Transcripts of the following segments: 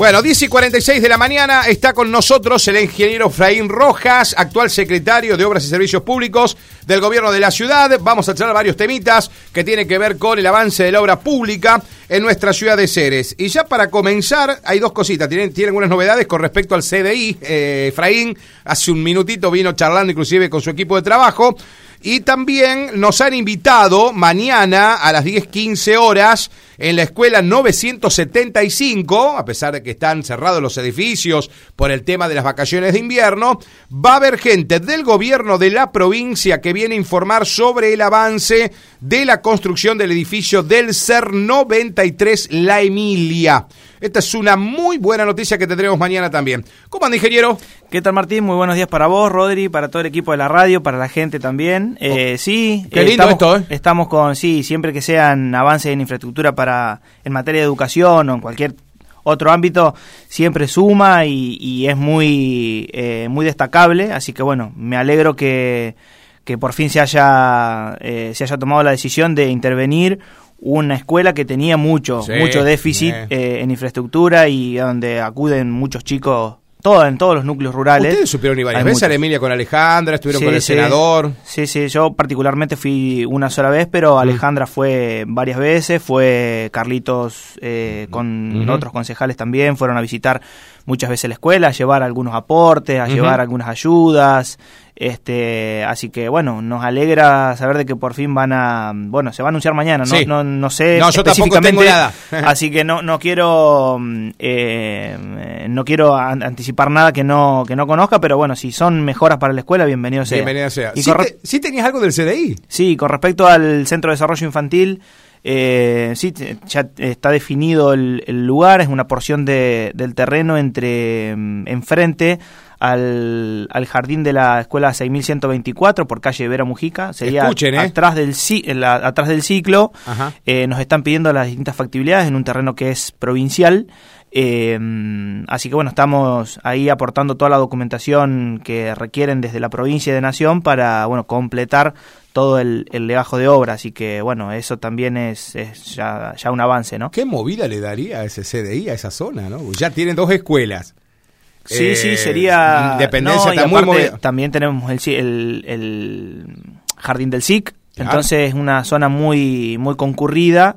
Bueno, 10 y 46 de la mañana está con nosotros el ingeniero Fraín Rojas, actual secretario de Obras y Servicios Públicos del Gobierno de la Ciudad. Vamos a charlar varios temitas que tienen que ver con el avance de la obra pública en nuestra ciudad de Ceres. Y ya para comenzar, hay dos cositas. Tienen, tienen algunas novedades con respecto al CDI. Eh, Efraín hace un minutito vino charlando inclusive con su equipo de trabajo. Y también nos han invitado mañana a las 10.15 horas en la escuela 975, a pesar de que están cerrados los edificios por el tema de las vacaciones de invierno, va a haber gente del gobierno de la provincia que viene a informar sobre el avance de la construcción del edificio del CER 93 La Emilia. Esta es una muy buena noticia que tendremos mañana también. ¿Cómo anda, ingeniero? ¿Qué tal, Martín? Muy buenos días para vos, Rodri, para todo el equipo de la radio, para la gente también. Eh, oh. sí, Qué lindo estamos, esto, ¿eh? Estamos con, sí, siempre que sean avances en infraestructura para en materia de educación o en cualquier otro ámbito, siempre suma y, es muy, eh, muy destacable. Así que, bueno, me alegro que, que por fin se haya, eh, se haya tomado la decisión de intervenir una escuela que tenía mucho, mucho déficit eh, en infraestructura y donde acuden muchos chicos todo, en todos los núcleos rurales. Ustedes supieron y varias veces Emilia con Alejandra, estuvieron con el senador. Sí, sí, yo particularmente fui una sola vez, pero mm. Alejandra fue varias veces, fue Carlitos eh, con otros concejales también, fueron a visitar muchas veces la escuela, a llevar algunos aportes, a llevar algunas ayudas. Este, así que bueno, nos alegra saber de que por fin van a, bueno, se va a anunciar mañana, no, no, no sé no, yo específicamente, nada. así que no, no quiero, eh, no quiero anticipar nada que no, que no conozca, pero bueno, si son mejoras para la escuela, bienvenido sea. Bienvenido sea. ¿Sí, tenías algo del CDI? Sí, con respecto al Centro de Desarrollo Infantil, eh, sí, ya está definido el, lugar, es una porción de, del terreno entre mm, enfrente al, al, jardín de la escuela 6124 por calle Vera Mujica, sería ¿eh? atrás, del, atrás del ciclo. Eh, nos están pidiendo las distintas factibilidades en un terreno que es provincial. Eh, así que bueno, estamos ahí aportando toda la documentación que requieren desde la provincia y de Nación para bueno completar todo el, el legajo de obra. Así que bueno, eso también es, ya, ya, un avance, ¿no? ¿Qué movida le daría a ese CDI, a esa zona, no? Ya tienen dos escuelas. Sí, sí, eh, sería... Independencia está muy movida. También tenemos el, el, el jardín del SIC, entonces es una zona muy, muy concurrida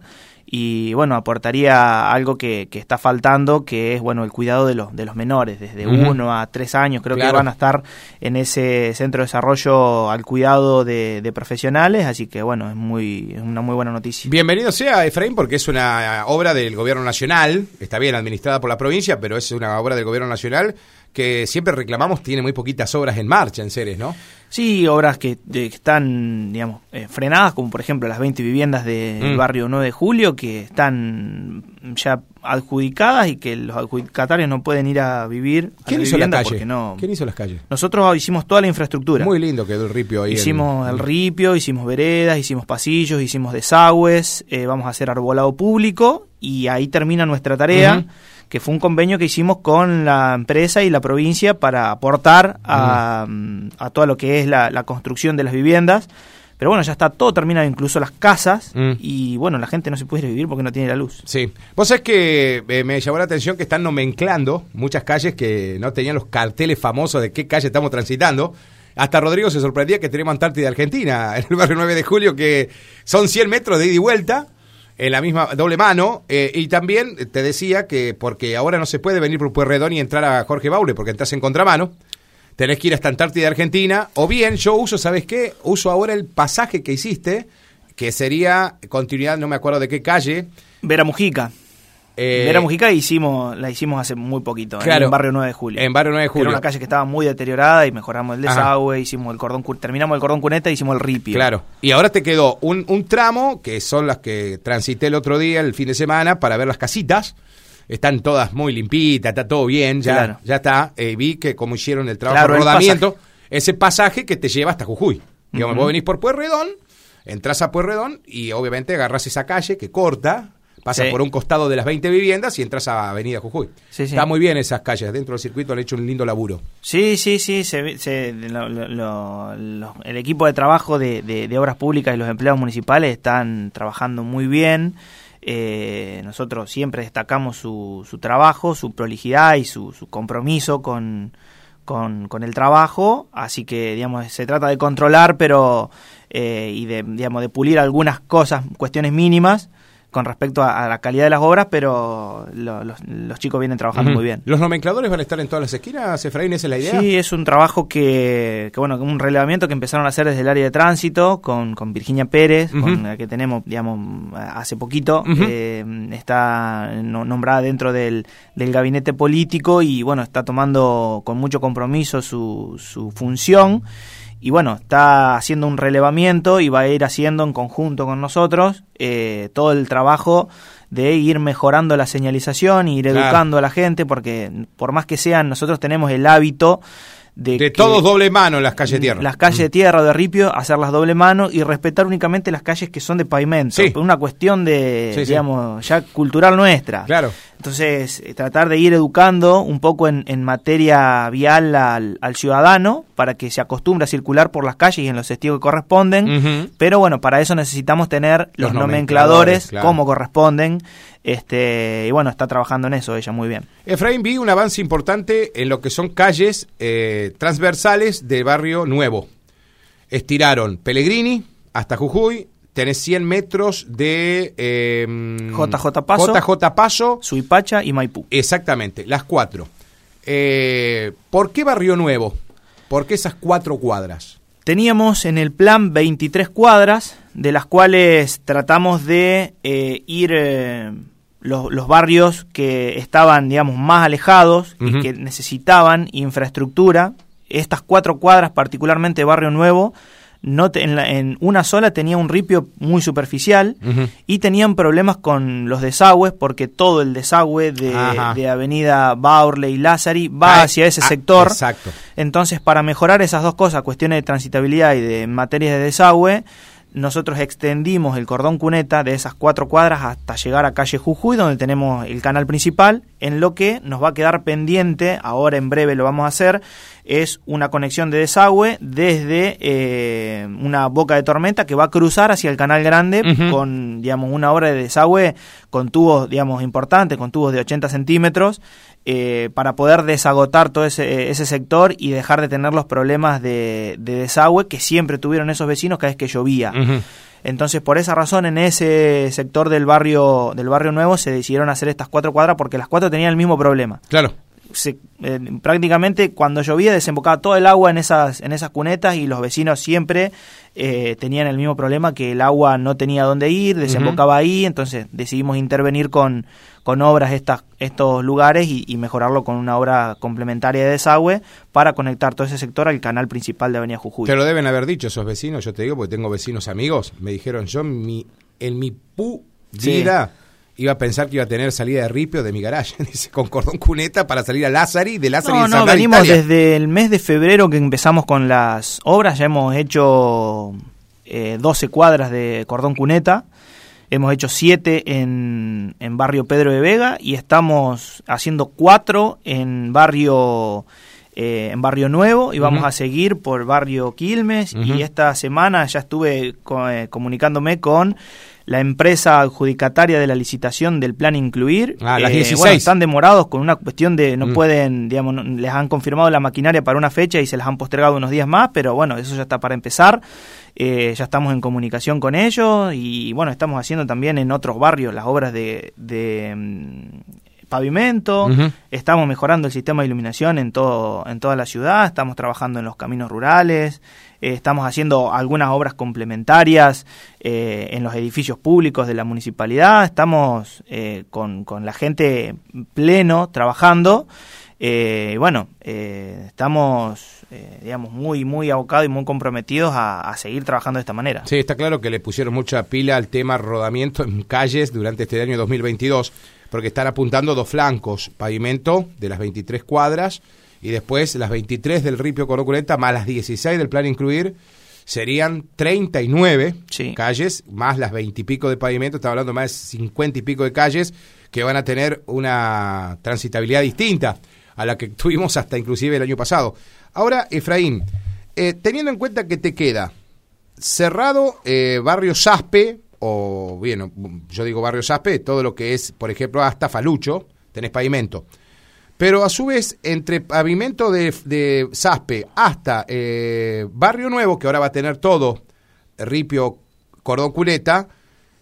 y bueno, aportaría algo que, que, está faltando, que es bueno el cuidado de los, de los menores, desde uno a tres años, creo que van a estar en ese centro de desarrollo al cuidado de, profesionales, así que bueno, es muy es una muy buena noticia. Bienvenido sea Efraín, porque es una obra del gobierno nacional, está bien administrada por la provincia, pero es una obra del gobierno nacional que siempre reclamamos tiene muy poquitas obras en marcha en Ceres, ¿no? Sí, obras que, están, digamos, eh, frenadas, como por ejemplo las 20 viviendas del mm. barrio 9 de Julio, que están ya adjudicadas y que los adjudicatarios no pueden ir a vivir ¿Quién a hizo la calle? No... ¿Quién hizo las calles? Nosotros hicimos toda la infraestructura. Muy lindo quedó el ripio ahí. Hicimos el ripio, hicimos veredas, hicimos pasillos, hicimos desagües, eh, vamos a hacer arbolado público y ahí termina nuestra tarea que fue un convenio que hicimos con la empresa y la provincia para aportar a, todo lo que es la, construcción de las viviendas. Pero bueno, ya está todo terminado, incluso las casas, mm. y bueno, la gente no se puede vivir porque no tiene la luz. Sí. Vos sabés que eh, me llamó la atención que están nomenclando muchas calles que no tenían los carteles famosos de qué calle estamos transitando. Hasta Rodrigo se sorprendía que tenemos Antártida Argentina, en el barrio 9 de julio, que son 100 metros de ida y vuelta, en la misma doble mano. Eh, y también te decía que porque ahora no se puede venir por Pueyrredón y entrar a Jorge Baule porque entras en contramano. Tenés que ir hasta Antártida Argentina. O bien, yo uso, ¿sabes qué? Uso ahora el pasaje que hiciste, que sería continuidad, no me acuerdo de qué calle. Vera Mujica. Eh, Vera Mujica hicimos, la hicimos hace muy poquito, en Barrio 9 de Julio. En Barrio 9 de Julio. Era una calle que estaba muy deteriorada y mejoramos el desagüe, hicimos el cordón, terminamos el cordón cuneta y hicimos el ripio. Claro. Y ahora te quedó un, un tramo, que son las que transité el otro día, el fin de semana, para ver las casitas están todas muy limpitas, está todo bien, ya, ya está. Eh, vi que como hicieron el trabajo de rodamiento, ese pasaje que te lleva hasta Jujuy. Digamos, vos venís por Pueyrredón, entras a Pueyrredón y obviamente agarras esa calle que corta Pasas por un costado de las 20 viviendas y entras a Avenida Jujuy. Está muy bien esas calles, dentro del circuito han hecho un lindo laburo. Sí, sí, sí, el equipo de trabajo de, Obras Públicas y los empleados municipales están trabajando muy bien. Eh, nosotros siempre destacamos su, su trabajo, su prolijidad y su, su compromiso con, con, con, el trabajo, así que digamos se trata de controlar, pero eh, y de digamos de pulir algunas cosas, cuestiones mínimas, con respecto a, a, la calidad de las obras, pero lo, los, los, chicos vienen trabajando uh -huh. muy bien. ¿Los nomencladores van a estar en todas las esquinas, Efraín? ¿Esa es la idea? Sí, es un trabajo que, que bueno, un relevamiento que empezaron a hacer desde el área de tránsito con, con Virginia Pérez, uh -huh. con la que tenemos, digamos, hace poquito. Uh -huh. eh, está nombrada dentro del, del gabinete político y, bueno, está tomando con mucho compromiso su, su función y bueno, está haciendo un relevamiento y va a ir haciendo en conjunto con nosotros eh, todo el trabajo de ir mejorando la señalización, ir claro. educando a la gente, porque por más que sean, nosotros tenemos el hábito de, de todos doble mano en las calles de tierra. Las calles de tierra o de ripio, hacerlas doble mano y respetar únicamente las calles que son de pavimento. Sí. Una cuestión de, sí, digamos, sí. ya cultural nuestra. Claro. Entonces, eh, tratar de ir educando un poco en, en materia vial al, al, ciudadano para que se acostumbre a circular por las calles y en los testigos que corresponden. Uh -huh. Pero bueno, para eso necesitamos tener los, los nomencladores, claro. como corresponden. Este, y bueno, está trabajando en eso ella muy bien. Efraín, vi un avance importante en lo que son calles eh, transversales del barrio nuevo. Estiraron Pellegrini hasta Jujuy, tenés 100 metros de eh, JJ Paso, JJ Paso, Suipacha y Maipú. Exactamente, las cuatro. Eh, ¿Por qué Barrio Nuevo? ¿Por qué esas cuatro cuadras? Teníamos en el plan 23 cuadras, de las cuales tratamos de eh, ir eh, los, los, barrios que estaban, digamos, más alejados uh -huh. y que necesitaban infraestructura. Estas cuatro cuadras, particularmente Barrio Nuevo, no te, en, la, en, una sola tenía un ripio muy superficial uh -huh. y tenían problemas con los desagües porque todo el desagüe de, de Avenida Baurle y Lázari va ah, hacia ese ah, sector. Exacto. Entonces, para mejorar esas dos cosas, cuestiones de transitabilidad y de materias de desagüe, nosotros extendimos el cordón cuneta de esas cuatro cuadras hasta llegar a calle Jujuy, donde tenemos el canal principal, en lo que nos va a quedar pendiente, ahora en breve lo vamos a hacer, es una conexión de desagüe desde eh, una boca de tormenta que va a cruzar hacia el canal grande uh -huh. con, digamos, una obra de desagüe con tubos, digamos, importantes, con tubos de 80 centímetros, eh, para poder desagotar todo ese, ese, sector y dejar de tener los problemas de, de, desagüe que siempre tuvieron esos vecinos cada vez que llovía. Uh -huh. Entonces, por esa razón, en ese sector del barrio, del barrio nuevo se decidieron hacer estas cuatro cuadras porque las cuatro tenían el mismo problema. Claro. Se, eh, prácticamente cuando llovía desembocaba todo el agua en esas, en esas cunetas y los vecinos siempre eh, tenían el mismo problema que el agua no tenía dónde ir, desembocaba uh -huh. ahí, entonces decidimos intervenir con, con obras estas, estos lugares y, y, mejorarlo con una obra complementaria de desagüe para conectar todo ese sector al canal principal de Avenida Jujuy. Te lo deben haber dicho esos vecinos, yo te digo, porque tengo vecinos amigos, me dijeron, yo en mi, en mi pu vida... Sí iba a pensar que iba a tener salida de ripio de mi garaje, dice, con cordón cuneta para salir a Lázari, de Lázari no, No, venimos Italia. desde el mes de febrero que empezamos con las obras, ya hemos hecho eh, 12 cuadras de cordón cuneta, hemos hecho 7 en, en barrio Pedro de Vega y estamos haciendo 4 en barrio... Eh, en Barrio Nuevo y vamos uh -huh. a seguir por Barrio Quilmes uh -huh. y esta semana ya estuve co eh, comunicándome con la empresa adjudicataria de la licitación del plan incluir. Ah, las 16. Eh, bueno, están demorados con una cuestión de no mm. pueden, digamos, no, les han confirmado la maquinaria para una fecha y se les han postergado unos días más, pero bueno, eso ya está para empezar. Eh, ya estamos en comunicación con ellos y bueno, estamos haciendo también en otros barrios las obras de, de mm, pavimento, uh -huh. estamos mejorando el sistema de iluminación en todo en toda la ciudad, estamos trabajando en los caminos rurales, eh, estamos haciendo algunas obras complementarias eh, en los edificios públicos de la municipalidad, estamos eh, con, con, la gente pleno trabajando. Eh, bueno, estamos, digamos, muy, muy abocados y muy comprometidos a, a, seguir trabajando de esta manera. Sí, está claro que le pusieron mucha pila al tema rodamiento en calles durante este año 2022 porque están apuntando dos flancos, pavimento de las 23 cuadras y después las 23 del Ripio Coroculenta más las 16 del plan incluir serían 39 sí. calles más las 20 y pico de pavimento, está hablando más de 50 y pico de calles que van a tener una transitabilidad distinta a la que tuvimos hasta inclusive el año pasado. Ahora, Efraín, eh, teniendo en cuenta que te queda cerrado eh, barrio Saspe, o bien, yo digo barrio Saspe, todo lo que es, por ejemplo, hasta Falucho, tenés pavimento. Pero a su vez, entre pavimento de, de Saspe hasta eh, Barrio Nuevo, que ahora va a tener todo, Ripio, Cordón Cuneta,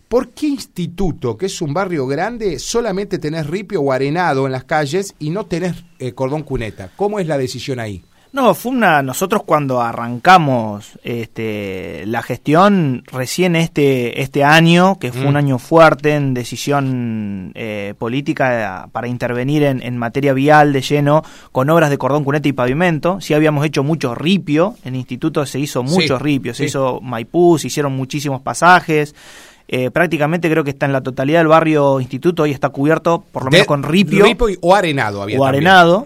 ¿por qué instituto, que es un barrio grande, solamente tenés ripio o arenado en las calles y no tenés eh, cordón cuneta? ¿Cómo es la decisión ahí? No, fue una. Nosotros cuando arrancamos este, la gestión, recién este, este año, que fue un mm. año fuerte en decisión eh, política para intervenir en, en, materia vial de lleno, con obras de cordón, cuneta y pavimento. Sí habíamos hecho mucho ripio, en el instituto se hizo mucho ripio, se hizo Maipú, se hicieron muchísimos pasajes. Eh, prácticamente creo que está en la totalidad del barrio Instituto, y está cubierto por lo menos con ripio. o arenado había O arenado.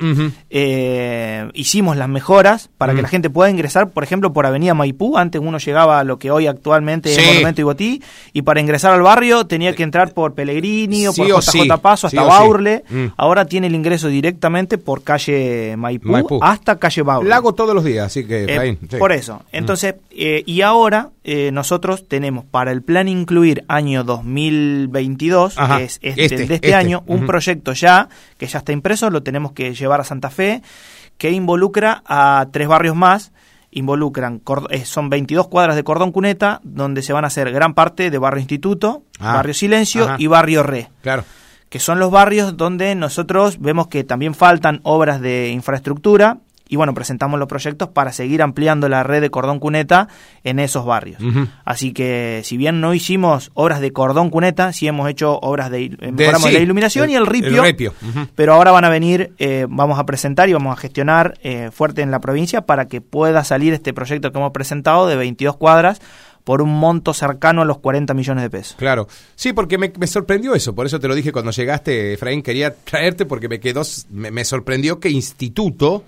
Eh, hicimos las mejoras para que la gente pueda ingresar, por ejemplo, por Avenida Maipú. Antes uno llegaba a lo que hoy actualmente es Monumento Ibotí, y para ingresar al barrio tenía que entrar por Pellegrini o por JJ Paso hasta Baurle. Mm. Ahora tiene el ingreso directamente por calle Maipú, hasta calle Baurle. La hago todos los días, así que... Eh, por eso. Entonces, y ahora nosotros tenemos para el plan incluir año 2022, que es este, este de este, este. año, un proyecto ya, que ya está impreso, lo tenemos que llevar a Santa Fe, que involucra a tres barrios más, involucran, eh, son 22 cuadras de cordón cuneta, donde se van a hacer gran parte de barrio Instituto, ah. barrio Silencio y barrio Re. Claro que son los barrios donde nosotros vemos que también faltan obras de infraestructura y bueno, presentamos los proyectos para seguir ampliando la red de cordón cuneta en esos barrios. Así que si bien no hicimos obras de cordón cuneta, sí hemos hecho obras de, de, la iluminación y el ripio, pero ahora van a venir, eh, vamos a presentar y vamos a gestionar eh, fuerte en la provincia para que pueda salir este proyecto que hemos presentado de 22 cuadras por un monto cercano a los 40 millones de pesos. Claro, sí, porque me, sorprendió eso, por eso te lo dije cuando llegaste, Efraín, quería traerte porque me quedó, me sorprendió que Instituto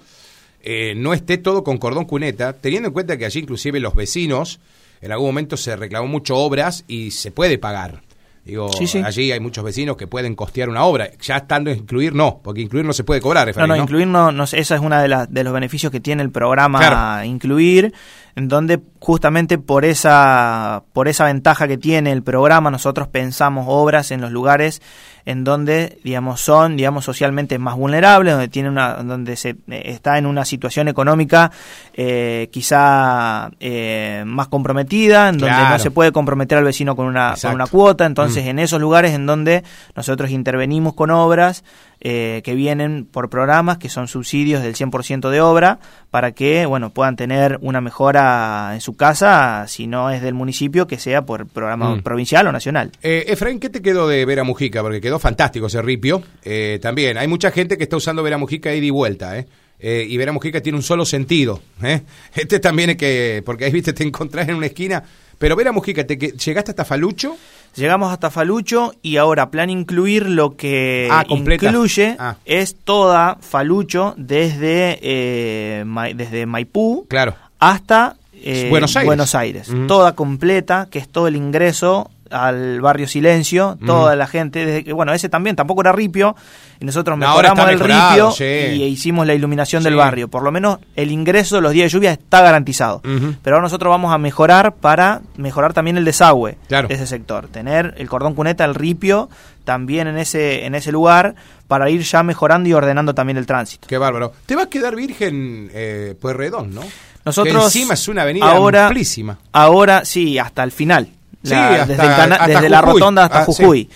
eh, no esté todo con cordón cuneta, teniendo en cuenta que allí inclusive los vecinos en algún momento se reclamó mucho obras y se puede pagar. Digo, allí hay muchos vecinos que pueden costear una obra. Ya estando incluir, no, porque incluir no se puede cobrar. no, no, incluir no, no, esa es una de, de los beneficios que tiene el programa incluir, en donde justamente por esa, por esa ventaja que tiene el programa, nosotros pensamos obras en los lugares en donde, digamos, son, digamos, socialmente más vulnerables, donde tiene una, donde se eh, está en una situación económica eh, quizá eh, más comprometida, en donde no se puede comprometer al vecino con una, con una cuota, entonces mm. en esos lugares en donde nosotros intervenimos con obras eh, que vienen por programas que son subsidios del 100% de obra para que bueno puedan tener una mejora en su casa si no es del municipio que sea por programa mm. provincial o nacional. Eh, Efraín, ¿qué te quedó de Vera Mujica? Porque quedó fantástico ese ripio. Eh, también hay mucha gente que está usando Vera Mujica ida y vuelta, ¿eh? Eh, y Vera Mujica tiene un solo sentido. ¿eh? Este también es que, porque ahí viste, te encontrás en una esquina. Pero Vera Mujica, ¿te, ¿llegaste hasta Falucho? Llegamos hasta Falucho y ahora plan incluir lo que ah, incluye ah. es toda Falucho desde, eh, desde Maipú claro. hasta eh, Buenos Aires. Toda completa, que es todo el ingreso al barrio Silencio, toda la gente, desde que, bueno, ese también tampoco era ripio, y nosotros mejoramos el ripio y hicimos la iluminación del barrio. Por lo menos el ingreso de los días de lluvia está garantizado. Pero ahora nosotros vamos a mejorar para mejorar también el desagüe de ese sector. Tener el cordón cuneta, el ripio, también en ese, en ese lugar para ir ya mejorando y ordenando también el tránsito. Qué bárbaro. Te va a quedar virgen eh, Pueyrredón, ¿no? Nosotros encima es una avenida ahora, amplísima. Ahora sí, hasta el final desde, la rotonda hasta ah, Jujuy.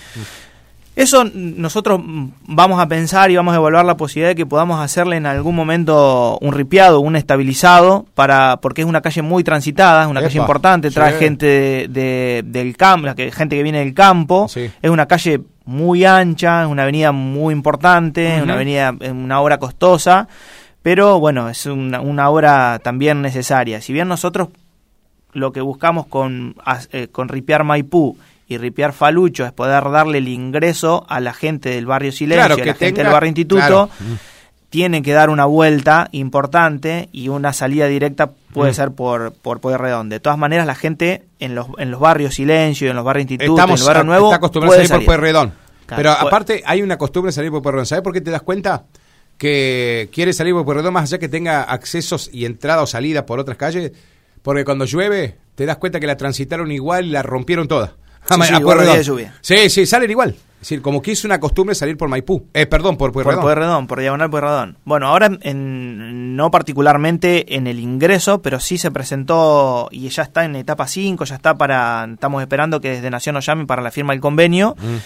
Eso nosotros vamos a pensar y vamos a evaluar la posibilidad de que podamos hacerle en algún momento un ripiado, un estabilizado, para porque es una calle muy transitada, es una calle importante, trae gente de, del campo, gente que viene del campo, es una calle muy ancha, es una avenida muy importante, es una avenida, una obra costosa, pero bueno, es una, una obra también necesaria. Si bien nosotros lo que buscamos con, eh, con Ripiar Maipú y Ripiar Falucho es poder darle el ingreso a la gente del barrio Silencio, a la gente del barrio Instituto. Tienen que dar una vuelta importante y una salida directa puede mm. ser por, por Poder Redondo. De todas maneras, la gente en los, en los barrios Silencio, en los barrios Instituto, en los barrios Nuevo, está acostumbrada a salir, por Pueyrredón. Pero aparte, hay una costumbre de salir por Pueyrredón. ¿Sabes por qué te das cuenta? Que quiere salir por Pueyrredón más allá que tenga accesos y entrada o salida por otras calles porque cuando llueve te das cuenta que la transitaron igual y la rompieron toda. a, sí, a Pueyrredón. días de lluvia. Sí, sí, salen igual. Es decir, como que es una costumbre salir por Maipú. Eh, perdón, por Por Pueyrredón. Pueyrredón, por Diagonal Pueyrredón. Bueno, ahora en- no particularmente en el ingreso, pero sí se presentó y ya está en etapa 5, ya está para, estamos esperando que desde Nación nos llamen para la firma del convenio. Mm.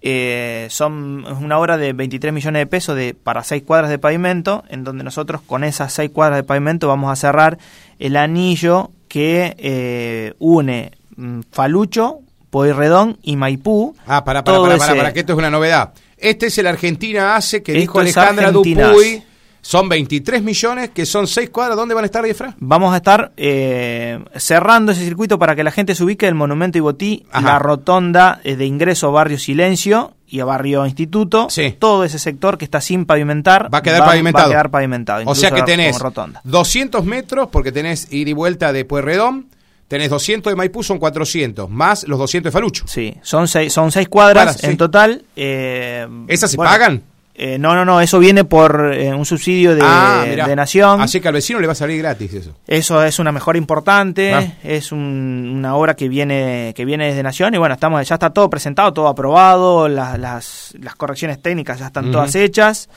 Eh, son es una obra de 23 millones de pesos de, para 6 cuadras de pavimento, en donde nosotros con esas 6 cuadras de pavimento vamos a cerrar el anillo que eh, une mm, Falucho, Pueyrredón y Maipú. Ah, para, para, para, para, ese- para, que esto es una novedad. Este es el Argentina Hace que Esto dijo Alejandra Dupuy. Son 23 millones, que son 6 cuadras. ¿Dónde van a estar, Efra? Vamos a estar eh, cerrando ese circuito para que la gente se ubique el Monumento Ibotí, Ajá. la rotonda eh, de ingreso a Barrio Silencio y a Barrio Instituto. Sí. Todo ese sector que está sin pavimentar Va a quedar Va pavimentado. a quedar pavimentado. O sea que tenés como rotonda. 200 metros, porque tenés ida y vuelta de Pueyrredón. Tenés 200 de Maipú, son 400. Más los 200 de Falucho. Sí, son seis, son seis cuadras Cuadras, en sí. total. eh, ¿Esas se bueno, pagan? Eh, no, no, no, eso viene por eh, un subsidio de, ah, de Nación. Así que al vecino le va a salir gratis eso. Eso es una mejora importante, Ah. es un- una obra que viene que viene desde Nación y bueno, estamos ya está todo presentado, todo aprobado, las, las, las correcciones técnicas ya están todas hechas.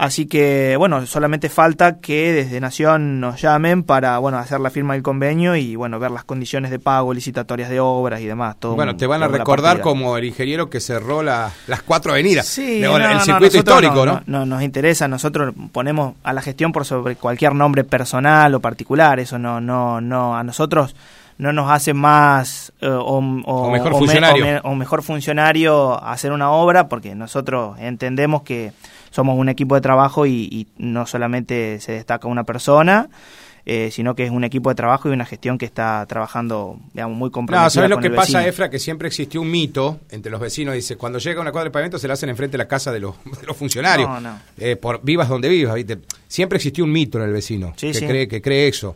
Así que, bueno, solamente falta que desde Nación nos llamen para, bueno, hacer la firma del convenio y, bueno, ver las condiciones de pago, licitatorias de obras y demás. Todo bueno, te van a recordar como el ingeniero que cerró la- las cuatro avenidas. Sí, no, el no, circuito nosotros histórico, ¿no? No, nos interesa, nosotros ponemos a la gestión por sobre cualquier nombre personal o particular, eso no, no, no, a nosotros no nos hace más eh, o, O mejor me- funcionario. me- o mejor funcionario hacer una obra porque nosotros entendemos que somos un equipo de trabajo y, y no solamente se destaca una persona, eh, sino que es un equipo de trabajo y una gestión que está trabajando digamos, muy comprometida No, ¿sabes lo con que pasa. Efra? Que siempre existió un mito entre los vecinos. Dice, cuando llega una cuadra de pavimento se la hacen enfrente de la casa de los, de los funcionarios. No, no. Eh, por vivas donde vivas, ¿viste? Siempre existió un mito en el vecino Sí, que, sí. Cree, que cree eso.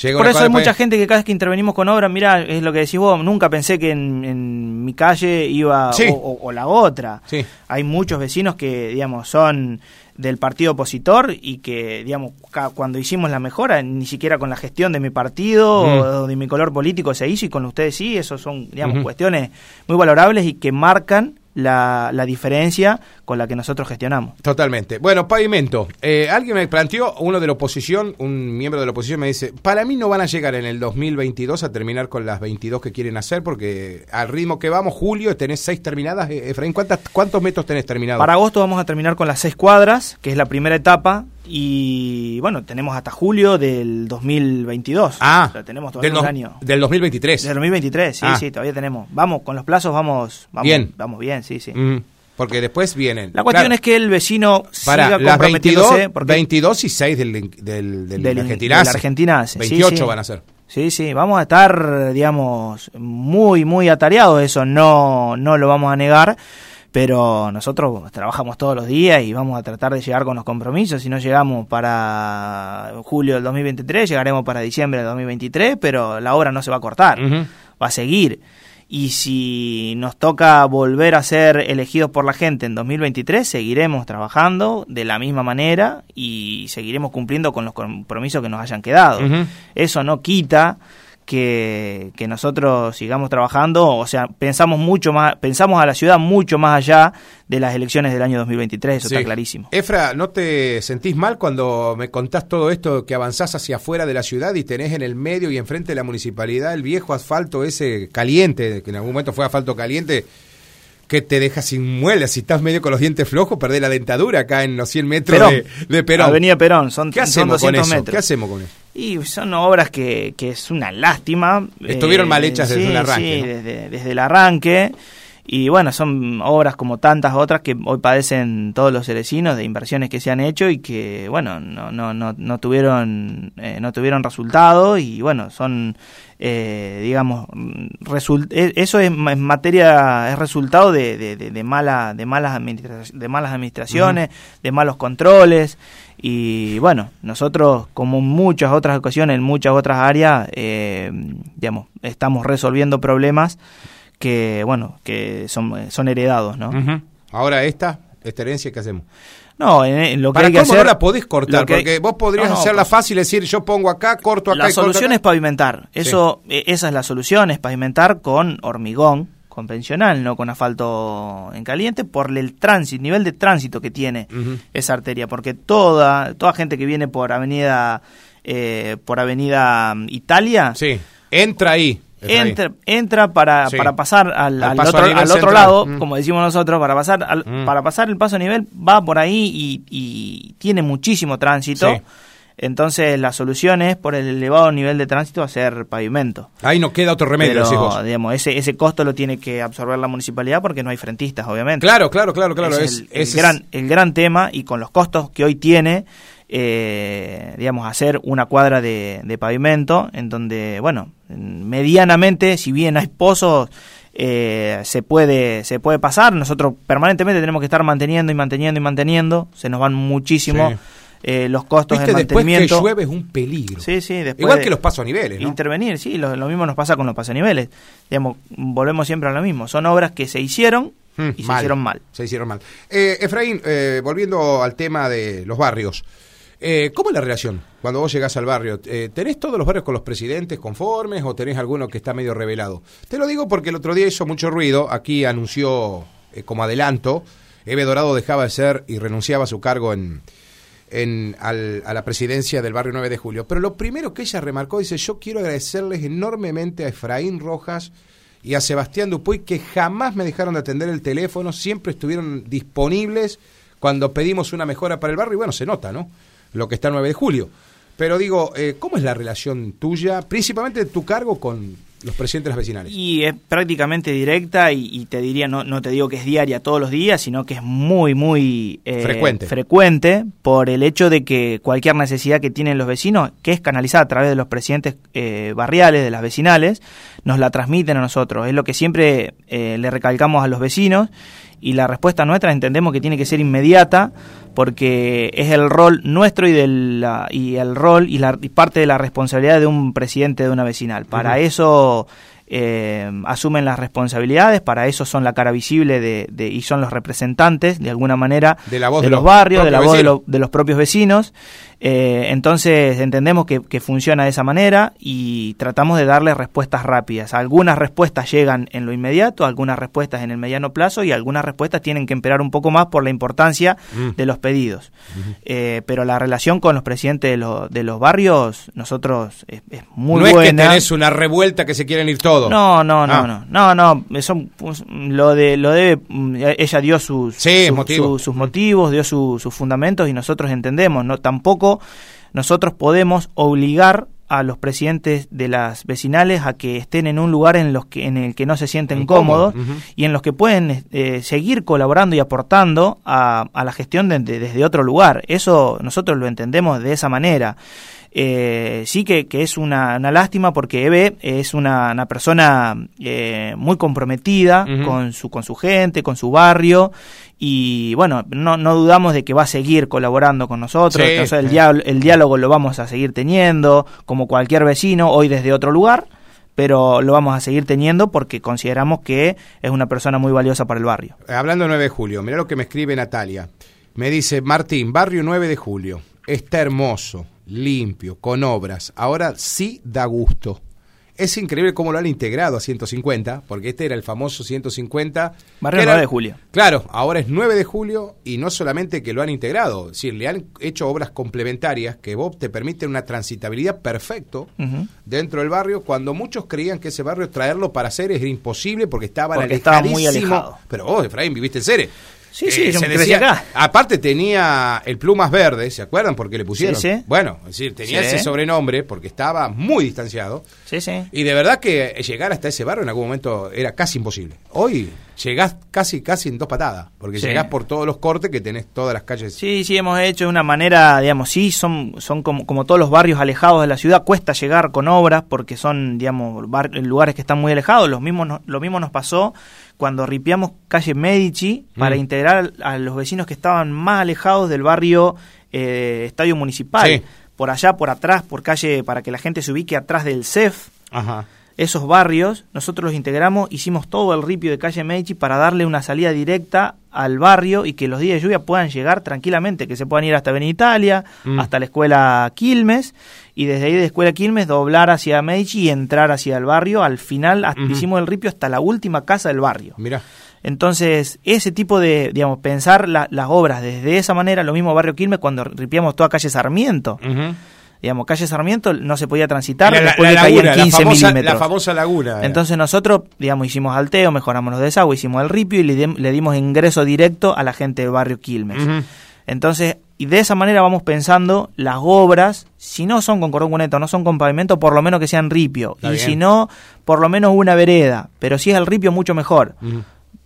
Llega Por eso hay mucha gente que cada vez que intervenimos con obras, mira, es lo que decís vos, nunca pensé que en, en mi calle iba Sí. o, o- o la otra. Sí. Hay muchos vecinos que, digamos, son del partido opositor y que, digamos, cuando hicimos la mejora, ni siquiera con la gestión de mi partido Mm. o de mi color político se hizo y con ustedes sí, eso son, digamos, cuestiones muy valorables y que marcan la, la diferencia con la que nosotros gestionamos. Totalmente. Bueno, pavimento. Eh, alguien me planteó, uno de la oposición, un miembro de la oposición me dice, para mí no van a llegar en el 2022 a terminar con las 22 que quieren hacer, porque al ritmo que vamos, julio, tenés seis terminadas. Eh, Efraín, ¿cuántas, ¿cuántos metros tenés terminados? Para agosto vamos a terminar con las seis cuadras, que es la primera etapa, y bueno, tenemos hasta julio del 2022. Ah, O sea, tenemos del, todavía un no- año. del 2023. Del 2023, sí, Ah. sí, todavía tenemos. Vamos, con los plazos vamos, vamos Bien. Vamos bien, sí, sí. Mm, porque después vienen. La cuestión Claro, es que el vecino para siga las 22, comprometiéndose porque 22 y 6 del, del, del, Del- del de Argentina. la Argentina, sí, 28 sí. van a ser. Sí, sí, vamos a estar, digamos, muy, muy atareados, eso no, no lo vamos a negar, pero nosotros trabajamos todos los días y vamos a tratar de llegar con los compromisos. Si no llegamos para julio del 2023, llegaremos para diciembre del 2023, pero la obra no se va a cortar, va a seguir. Y si nos toca volver a ser elegidos por la gente en 2023, seguiremos trabajando de la misma manera y seguiremos cumpliendo con los compromisos que nos hayan quedado. Eso no quita que, que nosotros sigamos trabajando, o sea, pensamos mucho más, pensamos a la ciudad mucho más allá de las elecciones del año 2023, eso Sí. está clarísimo. Efra, ¿no te sentís mal cuando me contás todo esto que avanzás hacia afuera de la ciudad y tenés en el medio y enfrente de la municipalidad el viejo asfalto ese caliente, que en algún momento fue asfalto caliente, que te deja sin muelas? Si estás medio con los dientes flojos, perdés la dentadura acá en los 100 metros Perón, de, de Perón. Avenida Perón, son, ¿Qué son hacemos con 200 eso? metros. ¿Qué hacemos con eso? Y son obras que, que es una lástima. Estuvieron mal hechas desde sí, el arranque, Sí, ¿no? desde, desde el arranque. Y bueno, son obras como tantas otras que hoy padecen todos los cerecinos de inversiones que se han hecho y que, bueno, no, no, no, no tuvieron eh, no tuvieron resultado y bueno, son, eh, digamos, result- eh, eso es, ma- es materia, es resultado de, de, de, de mala, de, malas administra- de malas administraciones, de malos controles y bueno, nosotros como en muchas otras ocasiones, en muchas otras áreas, eh, digamos, estamos resolviendo problemas que, bueno, que son, son heredados, ¿no? Ahora esta, esta herencia, ¿qué hacemos? No, en, en lo que Para hay que cómo hacer... no la podés cortar, hay- porque vos podrías No, no, hacerla pues, fácil, decir yo pongo acá, corto acá La y corto solución acá. es pavimentar. Eso, eh, esa es la solución, es pavimentar con hormigón, convencional, no con asfalto en caliente, por el tránsito, nivel de tránsito que tiene esa arteria, porque toda, toda gente que viene por avenida, eh, por avenida mm, Italia, sí. entra ahí. Entra, entra para, para pasar al, otro, al otro lado, mm. como decimos nosotros, para pasar al, mm. para pasar el paso a nivel, va por ahí y, y tiene muchísimo tránsito. Entonces la solución es por el elevado nivel de tránsito hacer pavimento. Ahí no queda otro remedio, Pero, digamos, ese, ese costo lo tiene que absorber la municipalidad porque no hay frentistas, obviamente. Claro, claro, claro, claro. Es, el, gran, el gran tema y con los costos que hoy tiene, eh, digamos, hacer una cuadra de, de pavimento en donde, bueno, medianamente, si bien hay pozos, eh, se puede se puede pasar. Nosotros permanentemente tenemos que estar manteniendo y manteniendo y manteniendo. Se nos van muchísimo. Eh, los costos de mantenimiento. Después que llueve es un peligro. Sí, sí, Igual que los pasos a niveles. Intervenir, sí, lo, mismo nos pasa con los pasos a niveles. Digamos, volvemos siempre a lo mismo. Son obras que se hicieron hmm, y se hicieron mal. Se hicieron mal. Eh, Efraín, eh, volviendo al tema de los barrios. Eh, ¿Cómo es la relación cuando vos llegás al barrio? ¿Tenés todos los barrios con los presidentes conformes o tenés alguno que está medio revelado? Te lo digo porque el otro día hizo mucho ruido. Aquí anunció como adelanto, Eve Dorado dejaba de ser y renunciaba a su cargo en, en, a la presidencia del barrio 9 de julio. Pero lo primero que ella remarcó, dice, yo quiero agradecerles enormemente a Efraín Rojas y a Sebastián Dupuy que jamás me dejaron de atender el teléfono, siempre estuvieron disponibles cuando pedimos una mejora para el barrio y bueno, se nota, ¿no? Lo que está el 9 de julio. Pero digo, eh, ¿cómo es la relación tuya, principalmente tu cargo con los presidentes vecinales. Y es prácticamente directa y, te diría, no, no te digo que es diaria todos los días, sino que es muy, muy eh, frecuente. frecuente por el hecho de que cualquier necesidad que tienen los vecinos, que es canalizada a través de los presidentes eh, barriales, de las vecinales, nos la transmiten a nosotros. Es lo que siempre eh, le recalcamos a los vecinos y la respuesta nuestra entendemos que tiene que ser inmediata porque es el rol nuestro y, del, y el rol y, la, parte de la responsabilidad de un presidente de una vecinal. Para eso eh, asumen las responsabilidades, para eso son la cara visible de, y son los representantes, de alguna manera, de, la voz de, los, barrios, de la voz de, los propios vecinos. Eh, entonces entendemos que, funciona de esa manera y tratamos de darle respuestas rápidas. Algunas respuestas llegan en lo inmediato, algunas respuestas en el mediano plazo y algunas respuestas tienen que esperar un poco más por la importancia mm. de los pedidos. Eh, pero la relación con los presidentes de, los barrios, nosotros es, muy buena. No es que tenés una revuelta que se quieren ir todos. No, no, no, ah. no, no, no. Eso, pues, lo de lo debe. Ella dio sus, sus, motivos, dio sus fundamentos y nosotros entendemos. No, tampoco nosotros podemos obligar a los presidentes de las vecinales a que estén en un lugar en los que en el que no se sienten cómodos y en los que pueden eh, seguir colaborando y aportando a, la gestión desde otro lugar. Eso nosotros lo entendemos de esa manera. Eh, sí que, que es una, lástima porque Eve es una, persona eh, muy comprometida con, su, con su gente, con su barrio. Y bueno, no, no dudamos de que va a seguir colaborando con nosotros, el, el diálogo lo vamos a seguir teniendo como cualquier vecino, hoy desde otro lugar pero lo vamos a seguir teniendo porque consideramos que es una persona muy valiosa para el barrio. Hablando 9 de julio, mira lo que me escribe Natalia. Me dice, Martín, barrio 9 de julio, está hermoso, limpio, con obras. Ahora sí da gusto. Es increíble cómo lo han integrado a 150, porque este era el famoso 150. Barrio 9 de julio. Claro, ahora es 9 de julio y no solamente que lo han integrado, es decir, le han hecho obras complementarias que Bob te permiten una transitabilidad perfecto dentro del barrio, cuando muchos creían que ese barrio traerlo para Ceres era imposible porque estaba muy alejado. Pero vos, Efraín, viviste en Ceres. Sí, sí, eh, se decía, acá. Aparte tenía el plumas verde, ¿se acuerdan por qué le pusieron? Sí, sí. Bueno, es decir, tenía ese sobrenombre porque estaba muy distanciado. Sí, sí. Y de verdad que llegar hasta ese barrio en algún momento era casi imposible. Hoy llegás casi casi en dos patadas, porque llegás por todos los cortes que tenés todas las calles. Sí, sí, hemos hecho de una manera, digamos, sí, son, son como, como todos los barrios alejados de la ciudad, cuesta llegar con obras porque son, digamos, lugares que están muy alejados. Los mismos, lo mismo nos pasó cuando ripiamos calle Medici para mm. integrar a los vecinos que estaban más alejados del barrio eh, Estadio Municipal. Por allá, por atrás, por calle, para que la gente se ubique atrás del CEF. Ajá esos barrios, nosotros los integramos, hicimos todo el ripio de calle Meiji para darle una salida directa al barrio y que los días de lluvia puedan llegar tranquilamente, que se puedan ir hasta Benitalia, Mm. hasta la escuela Quilmes, y desde ahí de escuela Quilmes doblar hacia Meiji y entrar hacia el barrio. Al final hasta- hicimos el ripio hasta la última casa del barrio. Mira. Entonces, ese tipo de, digamos, pensar la- las obras desde esa manera, lo mismo Barrio Quilmes cuando ripiamos toda calle Sarmiento. Digamos, calle Sarmiento no se podía transitar, La, la- después la le caían laguna, 15 la famosa, milímetros. la famosa laguna. era. Entonces nosotros, digamos, hicimos alteo, mejoramos los desagües, hicimos el ripio y le, dim- le dimos ingreso directo a la gente del barrio Quilmes. Entonces, y de esa manera vamos pensando las obras, si no son con cordón cuneta, no son con pavimento, por lo menos que sean ripio. Está y bien. si no, por lo menos una vereda. Pero si es el ripio, mucho mejor.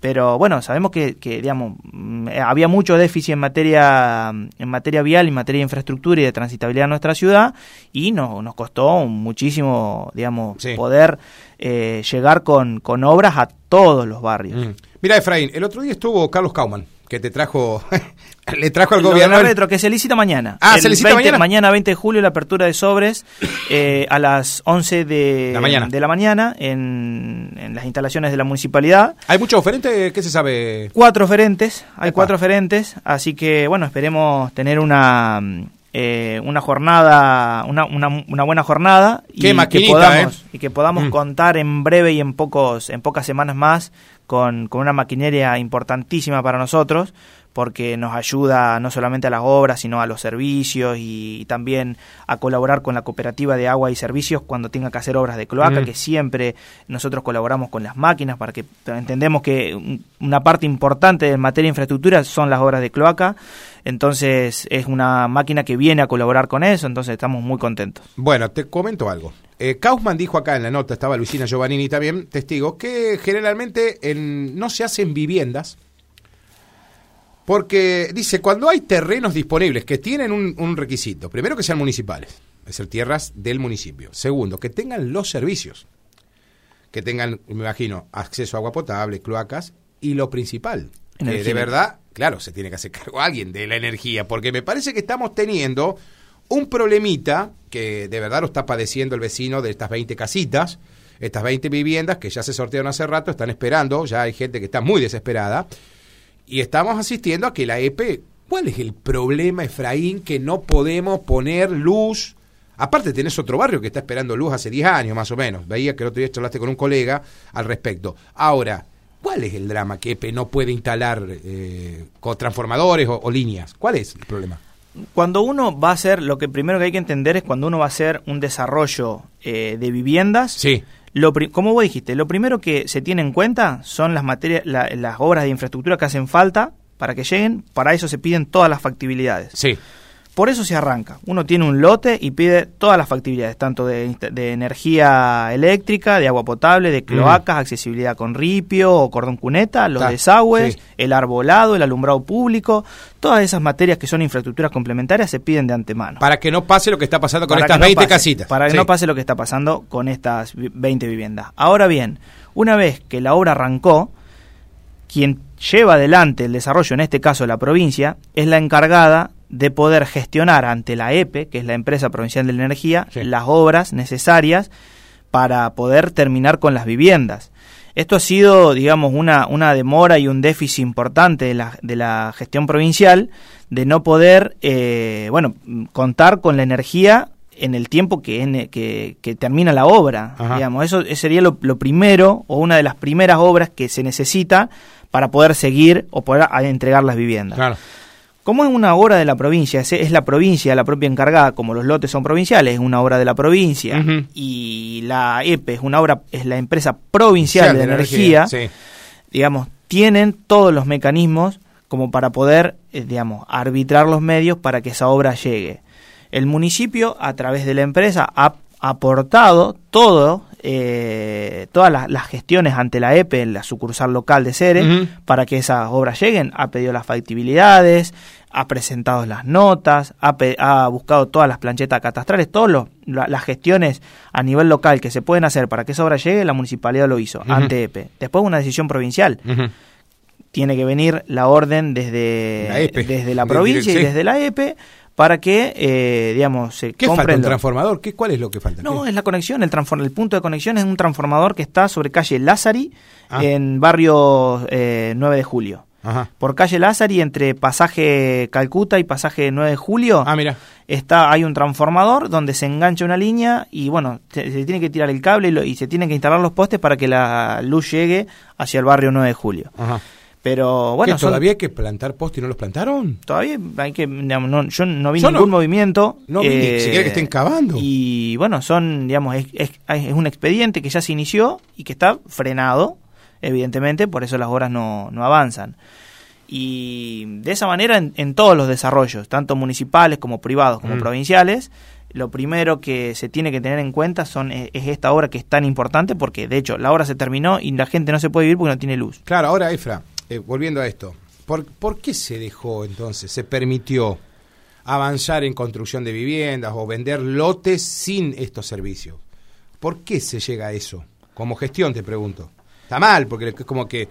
Pero bueno, sabemos que, que, digamos, mm, eh, había mucho déficit en materia, en materia vial, en materia de infraestructura y de transitabilidad en nuestra ciudad y no, nos costó muchísimo, digamos, Sí. poder eh, llegar con, con obras a todos los barrios. Mm. Mira, Efraín, el otro día estuvo Carlos Kauman, que te trajo, le trajo al gobierno. retro, que se licita mañana. Ah, El ¿se licita 20 mañana? 20 de julio la apertura de sobres eh, a las 11 de La mañana. de la mañana en, en las instalaciones de la municipalidad. ¿Hay muchos oferentes? ¿Qué se sabe? Cuatro oferentes, hay Epa. cuatro oferentes, así que bueno, esperemos tener una mm, eh, una jornada, una, una, una buena jornada y Qué que podamos, eh. y que podamos Mm. contar en breve y en pocos, en pocas semanas más con, con una maquinaria importantísima para nosotros porque nos ayuda no solamente a las obras, sino a los servicios y, también a colaborar con la cooperativa de agua y servicios cuando tenga que hacer obras de cloaca, Mm. que siempre nosotros colaboramos con las máquinas para que entendemos que un- una parte importante en materia de infraestructura son las obras de cloaca, entonces es una máquina que viene a colaborar con eso, entonces estamos muy contentos. Bueno, te comento algo. Eh, Kaufman dijo acá en la nota, estaba Luisina Giovannini también, testigo, que generalmente en- no se hacen viviendas porque dice, cuando hay terrenos disponibles que tienen un, un requisito, primero que sean municipales, es decir, tierras del municipio. Segundo, que tengan los servicios, que tengan, me imagino, acceso a agua potable, cloacas, y lo principal, que de verdad, claro, se tiene que hacer cargo alguien de la energía, porque me parece que estamos teniendo un problemita que de verdad lo está padeciendo el vecino de estas 20 casitas, estas 20 viviendas que ya se sortearon hace rato, están esperando, ya hay gente que está muy desesperada, y estamos asistiendo a que la EPE, ¿cuál es el problema, Efraín, que no podemos poner luz? Aparte tenés otro barrio que está esperando luz hace 10 años más o menos. Veía que el otro día charlaste con un colega al respecto. Ahora, ¿cuál es el drama que EPE no puede instalar eh, con transformadores o, o líneas? ¿Cuál es el problema? Cuando uno va a hacer, lo que primero que hay que entender es cuando uno va a hacer un desarrollo eh, de viviendas, Sí. Lo como vos dijiste, lo primero que se tiene en cuenta son las materias, la- las obras de infraestructura que hacen falta para que lleguen. Para eso se piden todas las factibilidades. Sí. Por eso se arranca. Uno tiene un lote y pide todas las factibilidades, tanto de, de energía eléctrica, de agua potable, de cloacas, accesibilidad con ripio o cordón cuneta, los Ah, desagües, sí. el arbolado, el alumbrado público. Todas esas materias que son infraestructuras complementarias se piden de antemano. Para que no pase lo que está pasando con Para estas no 20 pase, casitas. Para que Sí. no pase lo que está pasando con estas vi- 20 viviendas. Ahora bien, una vez que la obra arrancó, quien lleva adelante el desarrollo, en este caso la provincia, es la encargada de poder gestionar ante la EPE, que es la Empresa Provincial de la Energía, Sí. las obras necesarias para poder terminar con las viviendas. Esto ha sido, digamos, una, una demora y un déficit importante de la, de la gestión provincial de no poder, eh, bueno, contar con la energía en el tiempo que, en- que, que termina la obra. Ajá. Digamos, eso sería lo, lo primero o una de las primeras obras que se necesita para poder seguir o poder entregar las viviendas. Claro. Como es una obra de la provincia, es, es la provincia la propia encargada, como los lotes son provinciales, es una obra de la provincia y la EPE es una obra, es la empresa provincial de, energía, Sí. digamos, tienen todos los mecanismos como para poder, eh, digamos, arbitrar los medios para que esa obra llegue. El municipio, a través de la empresa, ha aportado todo, eh, todas las, las gestiones ante la EPE, en la sucursal local de Cere, para que esas obras lleguen. Ha pedido las factibilidades, ha presentado las notas, ha, pe- ha buscado todas las planchetas catastrales, todas las gestiones a nivel local que se pueden hacer para que esa obra llegue, la municipalidad lo hizo ante EPE. Después una decisión provincial. Tiene que venir la orden desde La EPE. desde la provincia y desde la EPE para que, eh, digamos, se ¿Qué falta? compren ¿Un lo- transformador? ¿Qué, ¿Cuál es lo que falta? No, ¿Qué? es la conexión, el, el punto de conexión es un transformador que está sobre calle Lázari, Ah. en barrio eh, 9 de julio. Ajá. Por calle Lázari, entre pasaje Calcuta y pasaje 9 de julio, Ah, mira. está, hay un transformador donde se engancha una línea y bueno, se, se tiene que tirar el cable y, lo- y se tienen que instalar los postes para que la luz llegue hacia el barrio 9 de julio. Ajá. Pero ¿Qué, bueno, ¿Todavía hay que plantar postes y no los plantaron? todavía hay que, digamos, no- yo no vi Yo no- ningún movimiento. no vi ni siquiera que estén cavando. Y bueno, son, digamos, es, es- es un expediente que ya se inició y que está frenado, evidentemente, por eso las obras no, no avanzan. Y de esa manera en, en todos los desarrollos, tanto municipales como privados como Mm. provinciales, lo primero que se tiene que tener en cuenta son es, es esta obra que es tan importante porque de hecho la obra se terminó y la gente no se puede vivir porque no tiene luz. Claro, ahora, Efra, eh, volviendo a esto, ¿por, por qué se dejó entonces, se permitió avanzar en construcción de viviendas o vender lotes sin estos servicios? ¿Por qué se llega a eso? Como gestión, te pregunto. Está mal, porque es como que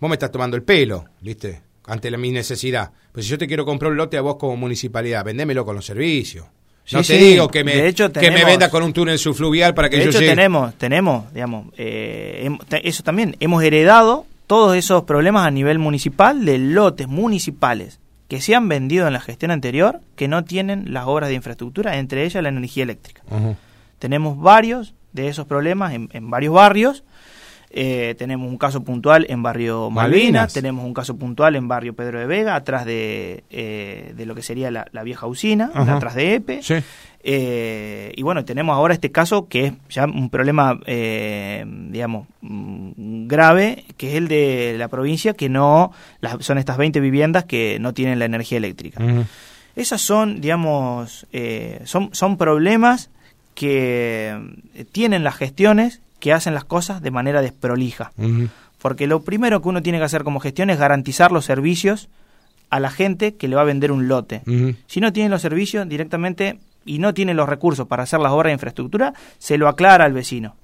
vos me estás tomando el pelo, ¿viste? Ante la, mi necesidad. Pues si yo te quiero comprar un lote a vos como municipalidad, vendémelo con los servicios. No Sí, te sí. digo que me, hecho, que me venda con un túnel subfluvial para que de yo hecho llegue. tenemos, tenemos, digamos, eh, eso también, hemos heredado todos esos problemas a nivel municipal de lotes municipales que se han vendido en la gestión anterior que no tienen las obras de infraestructura, entre ellas la energía eléctrica. Tenemos varios de esos problemas en, en varios barrios. Eh, tenemos un caso puntual en barrio Malvinas, Malvinas. tenemos un caso puntual en barrio Pedro de Vega, atrás de, eh, de lo que sería la, la vieja usina, Ajá. atrás de EPE. Sí. Eh, y bueno, tenemos ahora este caso que es ya un problema, eh, digamos, mm, grave, que es el de la provincia, que no, las, son estas 20 viviendas que no tienen la energía eléctrica. Esas son, digamos, son, son problemas que tienen las gestiones que hacen las cosas de manera desprolija. Porque lo primero que uno tiene que hacer como gestión es garantizar los servicios a la gente que le va a vender un lote. Si no tiene los servicios directamente y no tiene los recursos para hacer las obras de infraestructura, se lo aclara al vecino.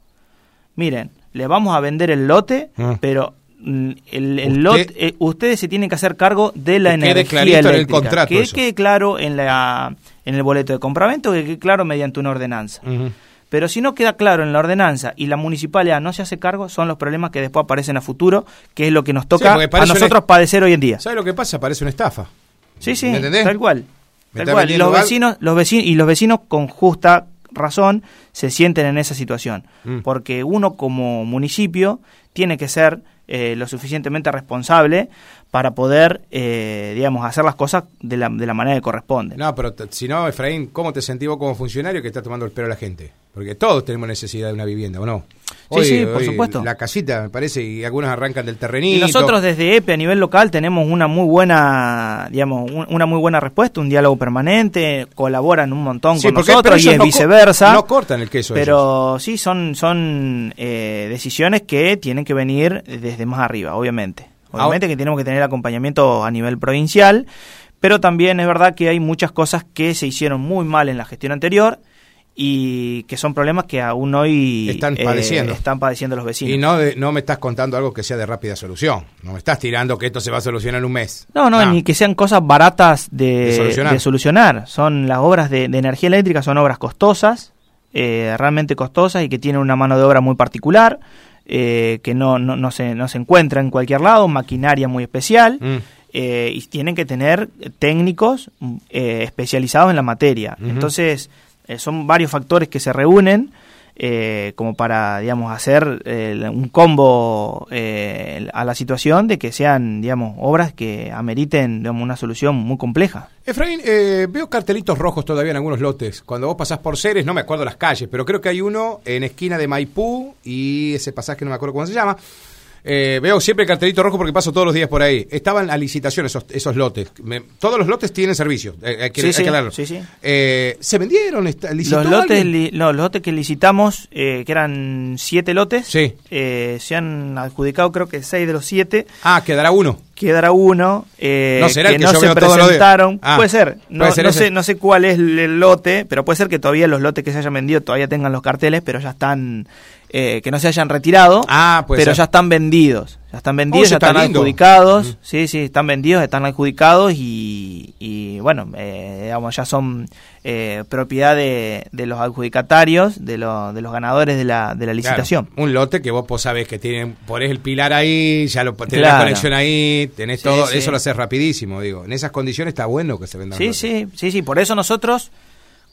Miren, le vamos a vender el lote, Ah. pero mm, el, el Usted- lote, eh, ustedes se tienen que hacer cargo de la Que quede energía en el eléctrica. contrato que eso. quede claro en, la, en el boleto de compravento, que quede claro mediante una ordenanza. Pero si no queda claro en la ordenanza y la municipalidad no se hace cargo, son los problemas que después aparecen a futuro, que es lo que nos toca a una- nosotros padecer hoy en día. ¿Sabes lo que pasa? Parece una estafa. Sí, sí, ¿Me entendés? tal cual. Tal cual. vendiendo Los vecinos, los vecinos y los vecinos con justa razón se sienten en esa situación, Mm. porque uno como municipio tiene que ser eh, lo suficientemente responsable para poder, eh, digamos, hacer las cosas de la, de la manera que corresponde. No, pero si no, Efraín, ¿cómo te sentís vos como funcionario que está tomando el pelo a la gente? Porque todos tenemos necesidad de una vivienda, ¿o no? Sí, sí, por supuesto. La casita, me parece, y algunos arrancan del terrenito. Y nosotros desde EPE a nivel local tenemos una muy buena, digamos, un- una muy buena respuesta, un diálogo permanente, colaboran un montón Sí, con porque- nosotros y es no viceversa. no cortan el queso Pero sí, son, son eh, decisiones que tienen que venir desde más arriba, obviamente. Obviamente que tenemos que tener acompañamiento a nivel provincial, pero también es verdad que hay muchas cosas que se hicieron muy mal en la gestión anterior y que son problemas que aún hoy Están eh, padeciendo. están padeciendo los vecinos. Y no, de- no me estás contando algo que sea de rápida solución. No me estás tirando que esto se va a solucionar en un mes. No, no, ni que sean cosas baratas de, De solucionar. de solucionar. Son las obras de, energía eléctrica, son obras costosas, eh, realmente costosas y que tienen una mano de obra muy particular, eh, que no, no, no, se, no se encuentra en cualquier lado, maquinaria muy especial. Mm. eh, y tienen que tener técnicos mm, eh, especializados en la materia. Entonces, eh, son varios factores que se reúnen eh, como para, digamos, hacer eh, un combo eh, a la situación de que sean, digamos, obras que ameriten digamos, una solución muy compleja. Efraín, eh, veo cartelitos rojos todavía en algunos lotes. Cuando vos pasás por Ceres, no me acuerdo las calles, pero creo que hay uno en esquina de Maipú y ese pasaje no me acuerdo cómo se llama. Eh, veo siempre el cartelito rojo porque paso todos los días por ahí. Estaban a licitación esos, esos lotes. Me- todos los lotes tienen servicio. eh, hay que- Sí, hay sí, sí, sí. Eh, ¿Se vendieron? Está- ¿Licitó Los lotes, alguien? li- no, los lotes que licitamos, eh, que eran siete lotes, eh, se han adjudicado creo que seis de los siete. Ah, quedará uno. Quedará uno eh, No será que que no se presentaron. Ah, puede ser. No, puede ser no sé, no sé cuál es el, lote, pero puede ser que todavía los lotes que se hayan vendido todavía tengan los carteles, pero ya están, eh, que no se hayan retirado, Ah, pero ser. ya están vendidos. Ya Ya están vendidos, Oh, ya está están lindo. adjudicados. Sí, sí, están vendidos, están adjudicados y, y, bueno, eh, digamos, ya son eh, propiedad de, de los adjudicatarios, de, lo- de los ganadores de la, de la licitación. Claro, un lote que vos, vos sabés que tienen, ponés el pilar ahí, ya lo tenés la conexión ahí, tenés Sí, todo, sí. eso lo haces rapidísimo, digo. En esas condiciones está bueno que se vendan Sí, sí, sí, sí. Por eso nosotros,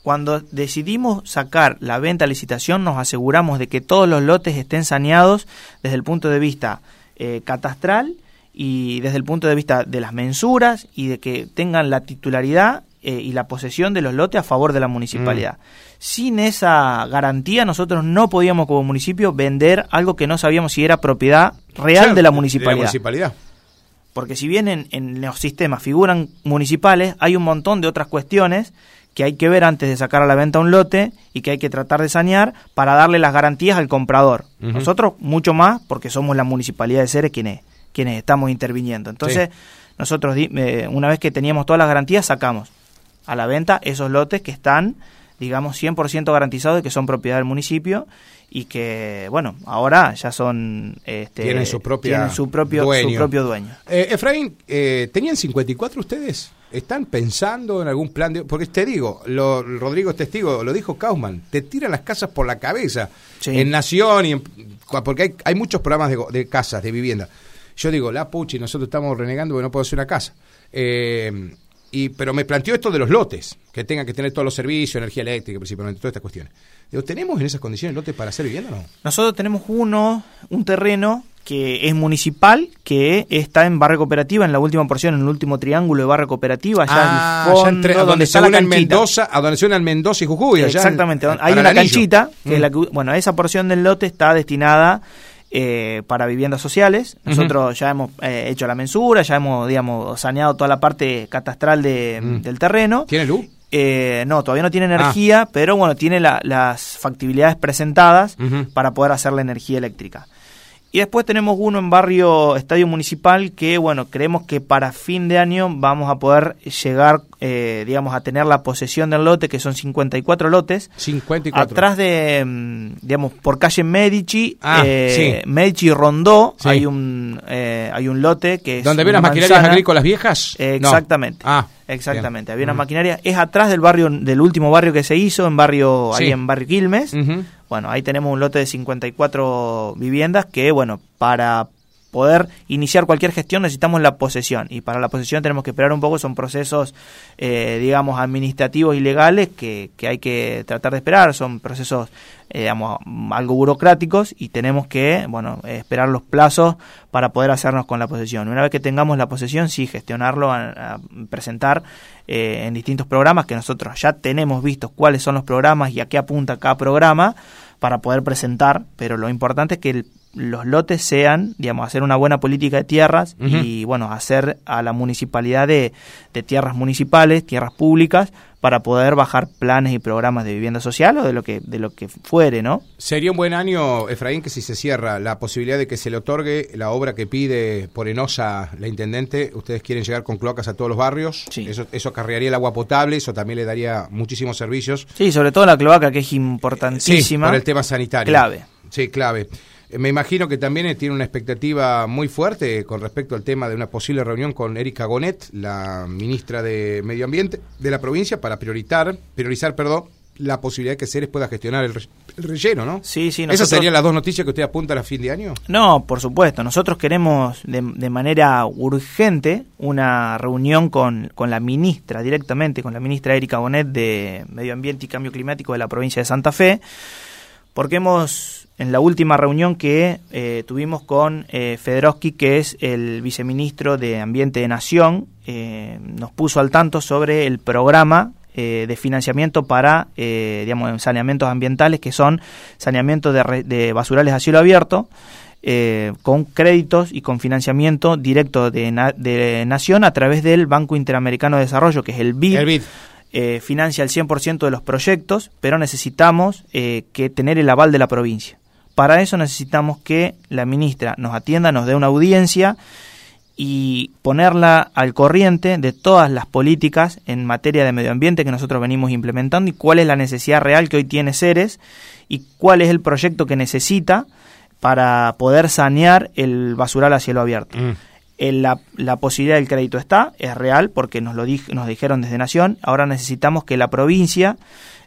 cuando decidimos sacar la venta a licitación, nos aseguramos de que todos los lotes estén saneados desde el punto de vista eh, catastral y desde el punto de vista de las mensuras y de que tengan la titularidad eh, y la posesión de los lotes a favor de la municipalidad. Sin esa garantía, nosotros no podíamos como municipio vender algo que no sabíamos si era propiedad real de la municipalidad. municipalidad. Porque si bien en, en los sistemas figuran municipales, hay un montón de otras cuestiones que hay que ver antes de sacar a la venta un lote y que hay que tratar de sanear para darle las garantías al comprador. Nosotros mucho más porque somos la municipalidad de Ceres quienes, quienes estamos interviniendo. Entonces, nosotros di- eh, una vez que teníamos todas las garantías, sacamos a la venta esos lotes que están, digamos, 100% garantizados de que son propiedad del municipio y que, bueno, ahora ya son... Este, Tienen su propia tienen su propio, su dueño. propio dueño. Eh, Efraín, eh, ¿tenían 54 ustedes? ¿Están pensando en algún plan de...? Porque te digo, lo, Rodrigo es testigo, lo dijo Kaufman, te tiran las casas por la cabeza. Sí. En Nación y en... Porque hay, hay muchos programas de, de casas, de vivienda. Yo digo, la puchi, nosotros estamos renegando porque no puedo hacer una casa. Eh, y, pero me planteó esto de los lotes, que tengan que tener todos los servicios, energía eléctrica principalmente, todas estas cuestiones. Digo, ¿tenemos en esas condiciones lotes para hacer vivienda o no? Nosotros tenemos uno, un terreno que es municipal, que está en barrio cooperativa, en la última porción, en el último triángulo de barrio cooperativa, allá Ah, al ya entre- a donde, donde está se unen. Mendoza, a donde se unen Mendoza y Jujuy. allá en- Exactamente, hay una canchita, que es Mm. la que, bueno, esa porción del lote está destinada eh, para viviendas sociales. Nosotros ya hemos eh, hecho la mensura, ya hemos, digamos, saneado toda la parte catastral de- Mm. del terreno. ¿Tiene luz? Eh, no, todavía no tiene Ah. energía, pero bueno, tiene la- las factibilidades presentadas para poder hacer la energía eléctrica. Y después tenemos uno en barrio Estadio Municipal que, bueno, creemos que para fin de año vamos a poder llegar, eh, digamos, a tener la posesión del lote, que son 54 lotes. 54. Atrás de, mm, digamos, por calle Medici, Ah, eh, sí. Medici Rondó, Sí. hay un eh, hay un lote que es ¿Donde había las maquinarias manzana. agrícolas viejas? Eh, No. Exactamente. Ah, Exactamente. bien. Había una maquinaria. Es atrás del barrio, del último barrio que se hizo, en barrio, Sí. ahí en barrio Quilmes. Ujú. Bueno, ahí tenemos un lote de 54 viviendas que, bueno, para poder iniciar cualquier gestión necesitamos la posesión y para la posesión tenemos que esperar un poco, son procesos, eh, digamos, administrativos y legales que, que hay que tratar de esperar, son procesos, eh, digamos, algo burocráticos y tenemos que, bueno, esperar los plazos para poder hacernos con la posesión. Una vez que tengamos la posesión, sí, gestionarlo, a, presentar eh, en distintos programas que nosotros ya tenemos vistos cuáles son los programas y a qué apunta cada programa para poder presentar, pero lo importante es que el- los lotes sean, digamos, hacer una buena política de tierras y, bueno, hacer a la municipalidad de, de tierras municipales, tierras públicas, para poder bajar planes y programas de vivienda social o de lo que, de lo que fuere, ¿no? Sería un buen año, Efraín, que si se cierra la posibilidad de que se le otorgue la obra que pide por Enosa la intendente, ustedes quieren llegar con cloacas a todos los barrios, Sí. eso, eso acarrearía el agua potable, eso también le daría muchísimos servicios. Sí, sobre todo la cloaca, que es Sí, importantísima. por el tema sanitario. Clave. Sí, clave. Me imagino que también eh, tiene una expectativa muy fuerte con respecto al tema de una posible reunión con Erika Gonet, la ministra de Medio Ambiente de la provincia, para priorizar, priorizar perdón, la posibilidad de que Ceres pueda gestionar el, re- el relleno, ¿no? Sí, sí, ¿Esas nosotros- serían las dos noticias que usted apunta a fin de año? No, por supuesto. Nosotros queremos de, de manera urgente una reunión con, con la ministra, directamente con la ministra Erika Bonet de Medio Ambiente y Cambio Climático de la provincia de Santa Fe, porque hemos, en la última reunión que eh, tuvimos con eh, Federowski, que es el viceministro de Ambiente de Nación, eh, nos puso al tanto sobre el programa eh, de financiamiento para, eh, digamos, saneamientos ambientales, que son saneamientos de, re- de basurales a cielo abierto, eh, con créditos y con financiamiento directo de, na- de Nación a través del Banco Interamericano de Desarrollo, que es el BID. El BID. Eh, financia el 100% de los proyectos, pero necesitamos eh, que tener el aval de la provincia. Para eso necesitamos que la ministra nos atienda, nos dé una audiencia y ponerla al corriente de todas las políticas en materia de medio ambiente que nosotros venimos implementando y cuál es la necesidad real que hoy tiene Ceres y cuál es el proyecto que necesita para poder sanear el basural a cielo abierto. Mm. la, la, posibilidad del crédito está, es real, porque nos lo nos dijeron desde Nación. Ahora necesitamos que la provincia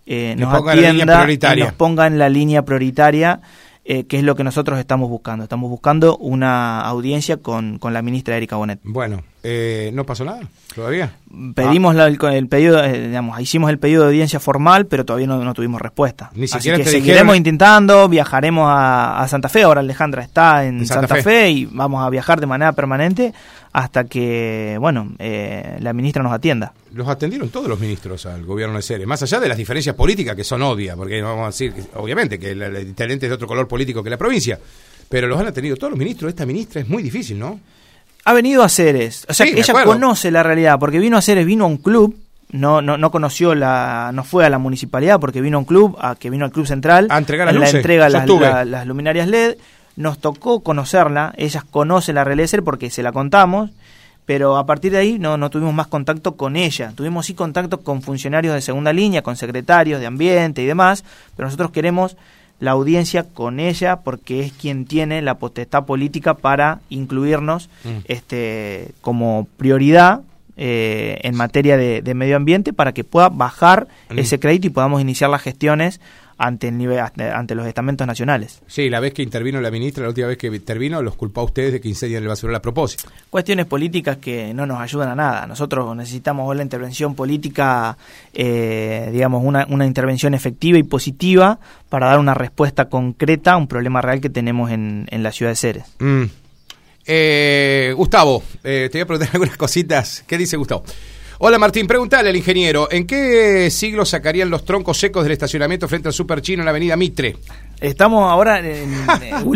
eh, nos atienda y nos ponga en la línea prioritaria eh, que es lo que nosotros estamos buscando. Estamos buscando una audiencia con, con la ministra Erika Bonet. Bueno, eh, ¿no pasó nada todavía? Pedimos el, el, pedido, eh, digamos, hicimos el pedido de audiencia formal, pero todavía no, tuvimos respuesta. Ni siquiera Así que seguiremos intentando, viajaremos a, Santa Fe, ahora Alejandra está en, Santa, Fe. y vamos a viajar de manera permanente hasta que, bueno, eh, la ministra nos atienda. Los atendieron todos los ministros al gobierno de Ceres, más allá de las diferencias políticas que son obvias, porque vamos a decir, obviamente, que el, el intendente es de otro color político que la provincia, pero los han atendido todos los ministros. Esta ministra es muy difícil, ¿no? ha venido a Ceres. O sea, ella conoce la realidad, porque vino a Ceres, vino a un club, no, no, no conoció la, no fue a la municipalidad porque vino a un club, a que vino al club central, a entregar las la entrega las, las, luminarias LED. Nos tocó conocerla, ellas conocen la Ceres porque se la contamos, pero a partir de ahí no, no tuvimos más contacto con ella. Tuvimos sí contacto con funcionarios de segunda línea, con secretarios de ambiente y demás, pero nosotros queremos la audiencia con ella porque es quien tiene la potestad política para incluirnos mm. este, como prioridad eh, en materia de, medio ambiente para que pueda bajar mm. ese crédito y podamos iniciar las gestiones ante el nivel ante los estamentos nacionales. Sí, la vez que intervino la ministra, la última vez que intervino, los culpó a ustedes de que incendian el basural a propósito. Cuestiones políticas que no nos ayudan a nada. Nosotros necesitamos la intervención política, eh, digamos, una, una intervención efectiva y positiva para dar una respuesta concreta a un problema real que tenemos en, en la ciudad de Ceres. Mm. Eh, Gustavo, eh, te voy a preguntar algunas cositas. ¿Qué dice Gustavo? Hola Martín, pregúntale al ingeniero, ¿en qué siglo sacarían los troncos secos del estacionamiento frente al Super Chino en la avenida Mitre? Estamos ahora en,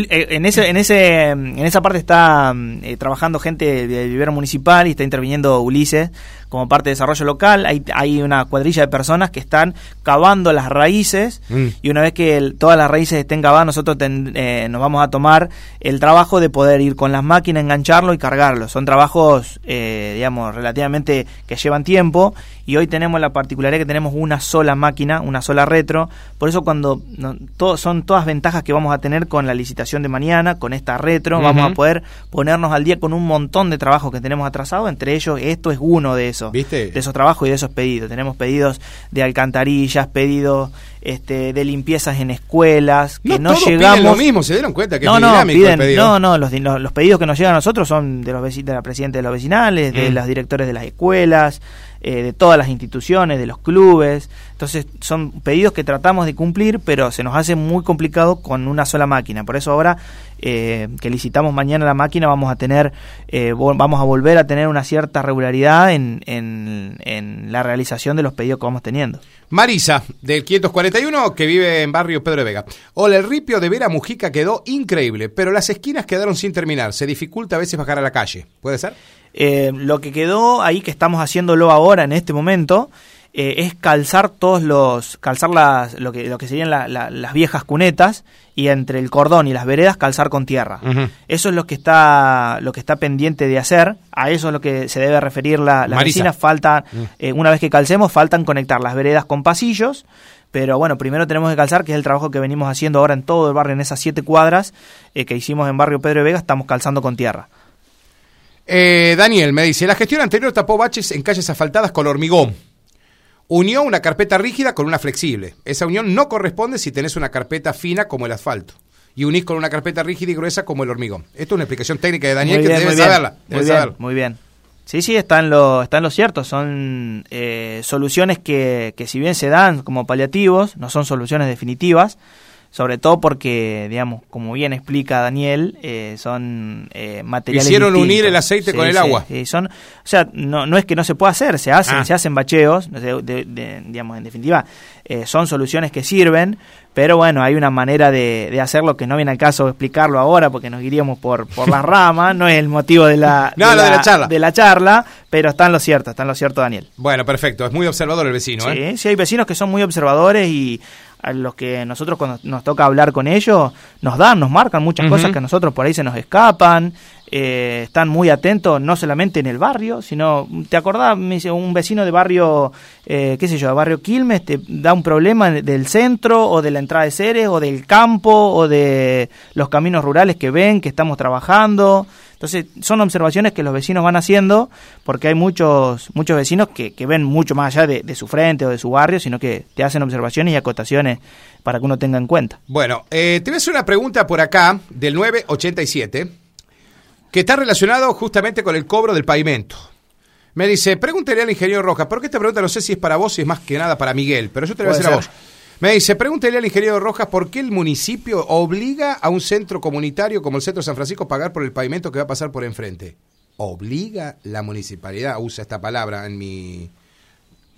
en, ese, en, ese, en esa parte está eh, trabajando gente del vivero municipal y está interviniendo Ulises como parte de desarrollo local. Hay, hay una cuadrilla de personas que están cavando las raíces mm. y una vez que todas las raíces estén cavadas, nosotros eh, nos vamos a tomar el trabajo de poder ir con las máquinas, engancharlo y cargarlo. Son trabajos, eh, digamos, relativamente que llevan tiempo y hoy tenemos la particularidad que tenemos una sola máquina, una sola retro. Por eso cuando son todas ventajas que vamos a tener con la licitación de mañana, con esta retro, vamos a poder ponernos al día con un montón de trabajos que tenemos atrasados, entre ellos esto es uno de esos, ¿Viste? de esos trabajos y de esos pedidos. Tenemos pedidos de alcantarillas, pedidos este, de limpiezas en escuelas, que no, llegamos. lo mismo, se dieron cuenta que no, no, No, no, los, los, pedidos que nos llegan a nosotros son de los de la presidenta de los vecinales, de mm. los directores de las escuelas, eh, de todas las instituciones, de los clubes. Entonces son pedidos que tratamos de cumplir, pero se nos hace muy complicado con una sola máquina. Por eso ahora eh, que licitamos mañana la máquina vamos a tener, eh, vamos a volver a tener una cierta regularidad en, en, en, la realización de los pedidos que vamos teniendo. Marisa, del 541, que vive en barrio Pedro de Vega. Hola, el ripio de Vera Mujica quedó increíble, pero las esquinas quedaron sin terminar. Se dificulta a veces bajar a la calle. ¿Puede ser? Eh, lo que quedó ahí, que estamos haciéndolo ahora en este momento, eh, es calzar todos los, calzar las, lo que, lo que serían las viejas cunetas y entre el cordón y las veredas calzar con tierra. Eso es lo que está, lo que está pendiente de hacer. A eso es lo que se debe referir la, la vecina. Falta, mm. eh, una vez que calcemos, faltan conectar las veredas con pasillos. Pero bueno, primero tenemos que calzar, que es el trabajo que venimos haciendo ahora en todo el barrio, en esas siete cuadras que hicimos en barrio Pedro de Vega, estamos calzando con tierra. Eh, Daniel me dice, la gestión anterior tapó baches en calles asfaltadas con hormigón. Unió una carpeta rígida con una flexible. Esa unión no corresponde si tenés una carpeta fina como el asfalto. Y unís con una carpeta rígida y gruesa como el hormigón. Esto es una explicación técnica de Daniel que debe saberla. Muy bien, muy bien. Sí, sí, está en lo, está en lo cierto. Son eh, soluciones que, que si bien se dan como paliativos, no son soluciones definitivas sobre todo porque, digamos, como bien explica Daniel, eh, son eh, materiales. Hicieron unir el aceite con el agua. Sí, son, o sea, no, no es que no se pueda hacer, se hacen, ah. se hacen bacheos, digamos, en definitiva, eh, son soluciones que sirven, pero bueno, hay una manera de, de, hacerlo que no viene al caso explicarlo ahora porque nos iríamos por, por las ramas, no es el motivo de la, de, la, charla. de la charla, pero está en lo cierto, está en lo cierto Daniel. Bueno, perfecto, es muy observador el vecino. Sí, sí, hay vecinos que son muy observadores y a los que nosotros cuando nos toca hablar con ellos nos dan, nos marcan muchas cosas que a nosotros por ahí se nos escapan. eh, están muy atentos, no solamente en el barrio, sino, ¿te acordás? Me dice, un vecino de barrio, eh, qué sé yo, de barrio Quilmes, te da un problema del centro o de la entrada de Ceres o del campo o de los caminos rurales que ven, que estamos trabajando. Entonces, son observaciones que los vecinos van haciendo porque hay muchos muchos vecinos que, que ven mucho más allá de, de, su frente o de su barrio, sino que te hacen observaciones y acotaciones para que uno tenga en cuenta. Bueno, eh, te voy a hacer una pregunta por acá del 987 que está relacionado justamente con el cobro del pavimento. Me dice, pregúntele al ingeniero Rojas, porque esta pregunta no sé si es para vos, si es más que nada para Miguel, pero yo te voy a hacer a vos. Me dice, pregúntele al ingeniero Rojas por qué el municipio obliga a un centro comunitario como el Centro San Francisco a pagar por el pavimento que va a pasar por enfrente. Obliga la municipalidad, usa esta palabra en mi...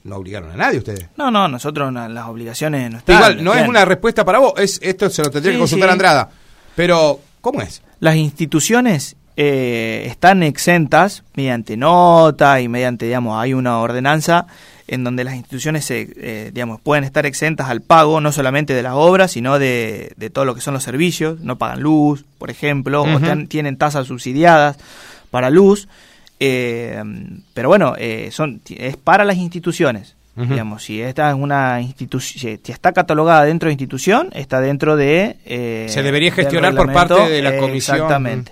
No obligaron a nadie ustedes. No, no, nosotros las obligaciones no están. Igual, no es una respuesta para vos, es, esto se lo tendría sí, que consultar sí. a Andrada. Pero, ¿cómo es? Las instituciones eh, están exentas mediante nota y mediante, digamos, hay una ordenanza en donde las instituciones, se, eh, digamos, pueden estar exentas al pago no solamente de las obras, sino de, de, todo lo que son los servicios, no pagan luz, por ejemplo, uh -huh. o tienen tasas subsidiadas para luz, eh, pero bueno, eh, son es para las instituciones. Uh -huh. Digamos, si esta es una institución, si está catalogada dentro de institución, está dentro de... Eh, se debería gestionar por parte de la comisión. Exactamente.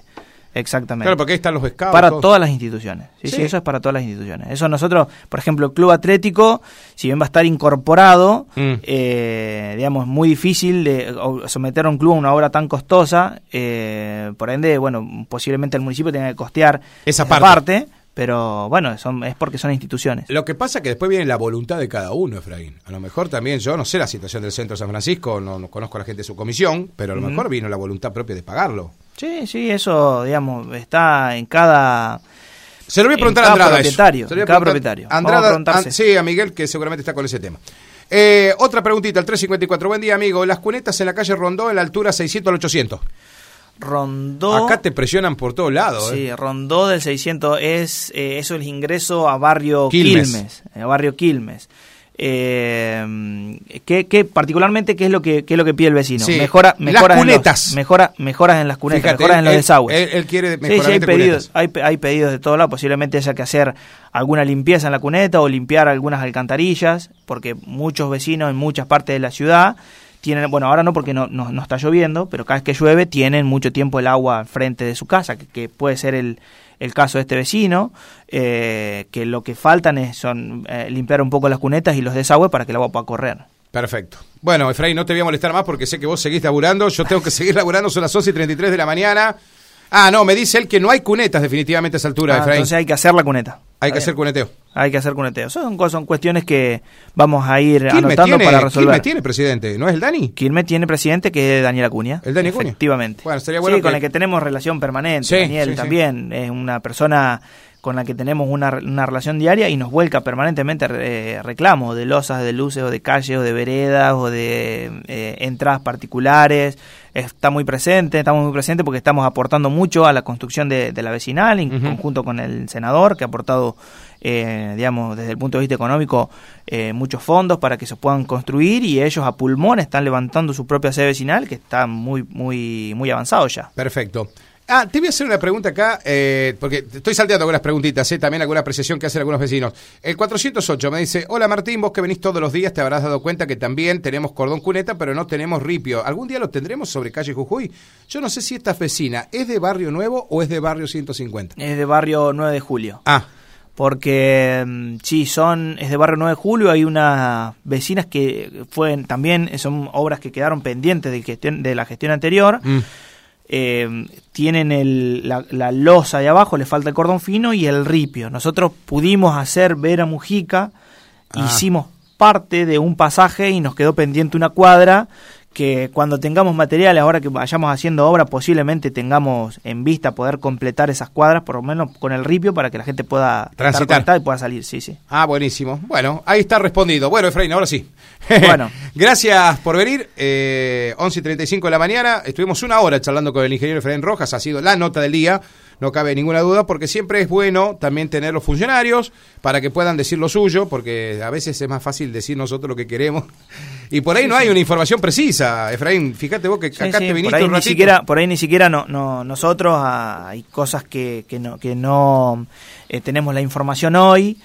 Exactamente. Claro, porque ahí están los scouts. Para todos. todas las instituciones. Sí, sí, sí, eso es para todas las instituciones. Eso nosotros, por ejemplo, el Club Atlético, si bien va a estar incorporado, mm. eh, digamos, muy difícil de someter a un club a una obra tan costosa, eh, por ende, bueno, posiblemente el municipio tenga que costear esa, esa parte. parte pero bueno, son, es porque son instituciones. Lo que pasa es que después viene la voluntad de cada uno, Efraín. A lo mejor también, yo no sé la situación del Centro de San Francisco, no, no conozco a la gente de su comisión, pero a lo mejor vino la voluntad propia de pagarlo. Sí, sí, eso, digamos, está en cada... Se lo voy a preguntar a Andrada. Propietario, Se lo voy a cada propietario. Andrada, an, sí, a Miguel, que seguramente está con ese tema. Eh, otra preguntita, el 354. Buen día, amigo. Las cunetas en la calle Rondó en la altura 600 al 800. Rondó. Acá te presionan por todos lados. Sí, ¿eh? Rondó del 600 es eh, eso el ingreso a barrio Quilmes, Quilmes a barrio Quilmes. Eh, ¿qué, qué, particularmente qué es lo que qué es lo que pide el vecino sí. mejora mejoras las cunetas en los, mejora, mejoras en las cunetas Fíjate, mejoras él, en los desagües. él, él quiere mejorar sí, sí, hay pedidos hay, hay, pedidos de todo lado. Posiblemente haya que hacer alguna limpieza en la cuneta o limpiar algunas alcantarillas porque muchos vecinos en muchas partes de la ciudad tienen, bueno, ahora no porque no, no, no, está lloviendo, pero cada vez que llueve tienen mucho tiempo el agua frente de su casa, que, que puede ser el, el, caso de este vecino, eh, que lo que faltan es son eh, limpiar un poco las cunetas y los desagües para que el agua pueda correr. Perfecto. Bueno, Efraín, no te voy a molestar más porque sé que vos seguís laburando, yo tengo que seguir laburando, son las 11 y 33 de la mañana. Ah, no, me dice él que no hay cunetas definitivamente a esa altura, ah, Efraín. Entonces hay que hacer la cuneta. Hay que hacer cuneteo. Hay que hacer cuneteo. Son, son cuestiones que vamos a ir Quilmes anotando tiene, para resolver. Quilmes tiene presidente, ¿no es el Dani? Quilmes tiene presidente que es Daniel Acuña. ¿El Dani Acuña? Efectivamente. Bueno, sería bueno sí, que... con el que tenemos relación permanente. Sí, Daniel sí, también es una persona con la que tenemos una, una relación diaria y nos vuelca permanentemente eh, reclamos de losas, de luces o de calles o de veredas o de eh, entradas particulares. Está muy presente, estamos muy presentes porque estamos aportando mucho a la construcción de, de la vecinal en uh -huh. conjunto con el senador que ha aportado, eh, digamos, desde el punto de vista económico eh, muchos fondos para que se puedan construir y ellos a pulmón están levantando su propia sede vecinal que está muy, muy, muy avanzado ya. Perfecto. Ah, te voy a hacer una pregunta acá, eh, porque estoy salteando algunas preguntitas, ¿eh? también alguna apreciación que hacen algunos vecinos. El 408 me dice, hola Martín, vos que venís todos los días te habrás dado cuenta que también tenemos cordón cuneta, pero no tenemos ripio. ¿Algún día lo tendremos sobre calle Jujuy? Yo no sé si esta vecina es de Barrio Nuevo o es de Barrio 150. Es de Barrio 9 de Julio. Ah. Porque mm, sí, son, es de Barrio 9 de Julio, hay unas vecinas que fueron también, son obras que quedaron pendientes de, gestión, de la gestión anterior. Mm eh, tienen el, la, la, losa de abajo, le falta el cordón fino y el ripio. Nosotros pudimos hacer Vera Mujica, ah. hicimos parte de un pasaje y nos quedó pendiente una cuadra que cuando tengamos materiales, ahora que vayamos haciendo obra, posiblemente tengamos en vista poder completar esas cuadras, por lo menos con el ripio, para que la gente pueda transitar y pueda salir. Sí, sí. Ah, buenísimo. Bueno, ahí está respondido. Bueno, Efraín, ahora sí. Bueno. Gracias por venir. Eh, 11 y 35 de la mañana. Estuvimos una hora charlando con el ingeniero Efraín Rojas. Ha sido la nota del día. No cabe ninguna duda, porque siempre es bueno también tener los funcionarios para que puedan decir lo suyo, porque a veces es más fácil decir nosotros lo que queremos. Y por ahí no hay una información precisa, Efraín. Fíjate vos que acá te viniste por ahí un ni siquiera Por ahí ni siquiera no, no, nosotros ah, hay cosas que, que no, que no eh, tenemos la información hoy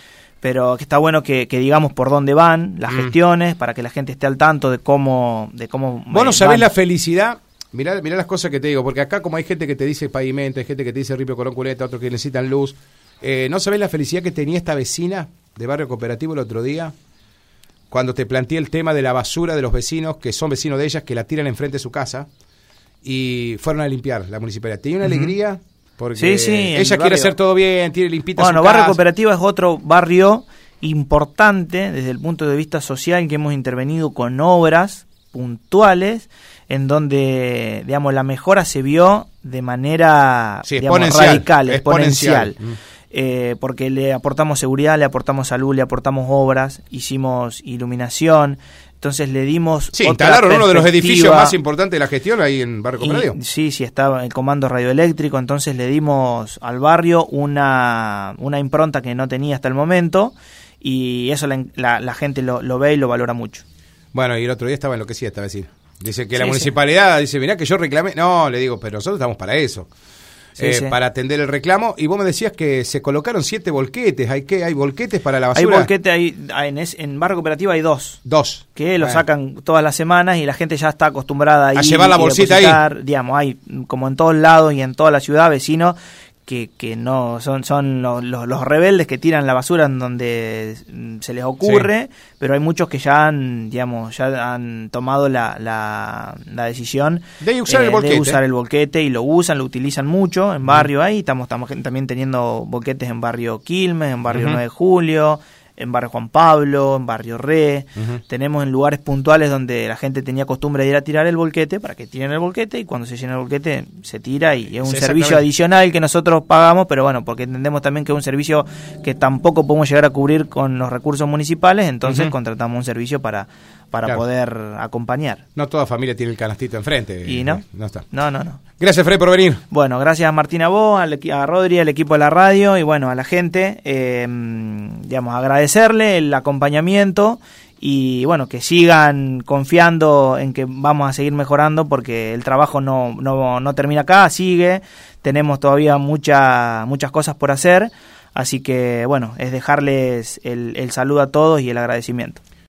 pero que está bueno que, digamos por dónde van las mm. gestiones para que la gente esté al tanto de cómo de cómo vos no sabés la felicidad mirá, mirá las cosas que te digo porque acá como hay gente que te dice pavimento hay gente que te dice ripio corón culeta otros que necesitan luz eh, no sabés la felicidad que tenía esta vecina de barrio cooperativo el otro día cuando te planteé el tema de la basura de los vecinos que son vecinos de ellas que la tiran enfrente de su casa y fueron a limpiar la municipalidad. Tenía una alegría porque sí, sí, ella quiere hacer todo bien, tiene limpita Bueno, su Barrio Cooperativa es otro barrio importante desde el punto de vista social que hemos intervenido con obras puntuales en donde digamos la mejora se vio de manera radical, exponencial. Mm. Eh, porque le aportamos seguridad, le aportamos salud, le aportamos obras, hicimos iluminación, entonces le dimos. Sí, instalaron uno de los edificios más importantes de la gestión ahí en Barrio Cooperativo. Sí, sí, estaba el comando radioeléctrico. Entonces le dimos al barrio una, una impronta que no tenía hasta el momento. Y eso la, la, gente lo, lo, ve y lo valora mucho. Bueno, y el otro día estaba enloquecida esta vecina. Dice que la municipalidad, dice, mirá que yo reclamé. No, le digo, pero nosotros estamos para eso. Eh, para atender el reclamo. Y vos me decías que se colocaron siete volquetes. ¿Hay qué? ¿Hay volquetes para la basura? Hay volquetes, hay, en, en Barrio Cooperativo hay dos. Dos. Que lo sacan todas las semanas y la gente ya está acostumbrada a, llevar la bolsita ahí. Digamos, hay como en todos lados y en toda la ciudad vecinos que, que no son, son los, los, rebeldes que tiran la basura en donde se les ocurre, pero hay muchos que ya han, digamos, ya han tomado la, la, decisión de usar, el eh, usar el volquete y lo usan, lo utilizan mucho en barrio ahí, estamos, estamos también teniendo volquetes en barrio Quilmes, en barrio 9 de Julio, en Barrio Juan Pablo, en Barrio Re. Tenemos en lugares puntuales donde la gente tenía costumbre de ir a tirar el volquete para que tiren el volquete y cuando se llena el volquete se tira y es un servicio adicional que nosotros pagamos, pero bueno, porque entendemos también que es un servicio que tampoco podemos llegar a cubrir con los recursos municipales, entonces contratamos un servicio para para poder acompañar. No toda familia tiene el canastito enfrente. ¿Y no? No está. No, no, no. Gracias, Fred, por venir. Bueno, gracias a Martina vos, a Rodri, al equipo de la radio y bueno, a la gente. Eh, digamos, agradecerle el acompañamiento y bueno, que sigan confiando en que vamos a seguir mejorando porque el trabajo no, no, no termina acá, sigue, tenemos todavía mucha, muchas cosas por hacer, así que bueno, es dejarles el, el saludo a todos y el agradecimiento.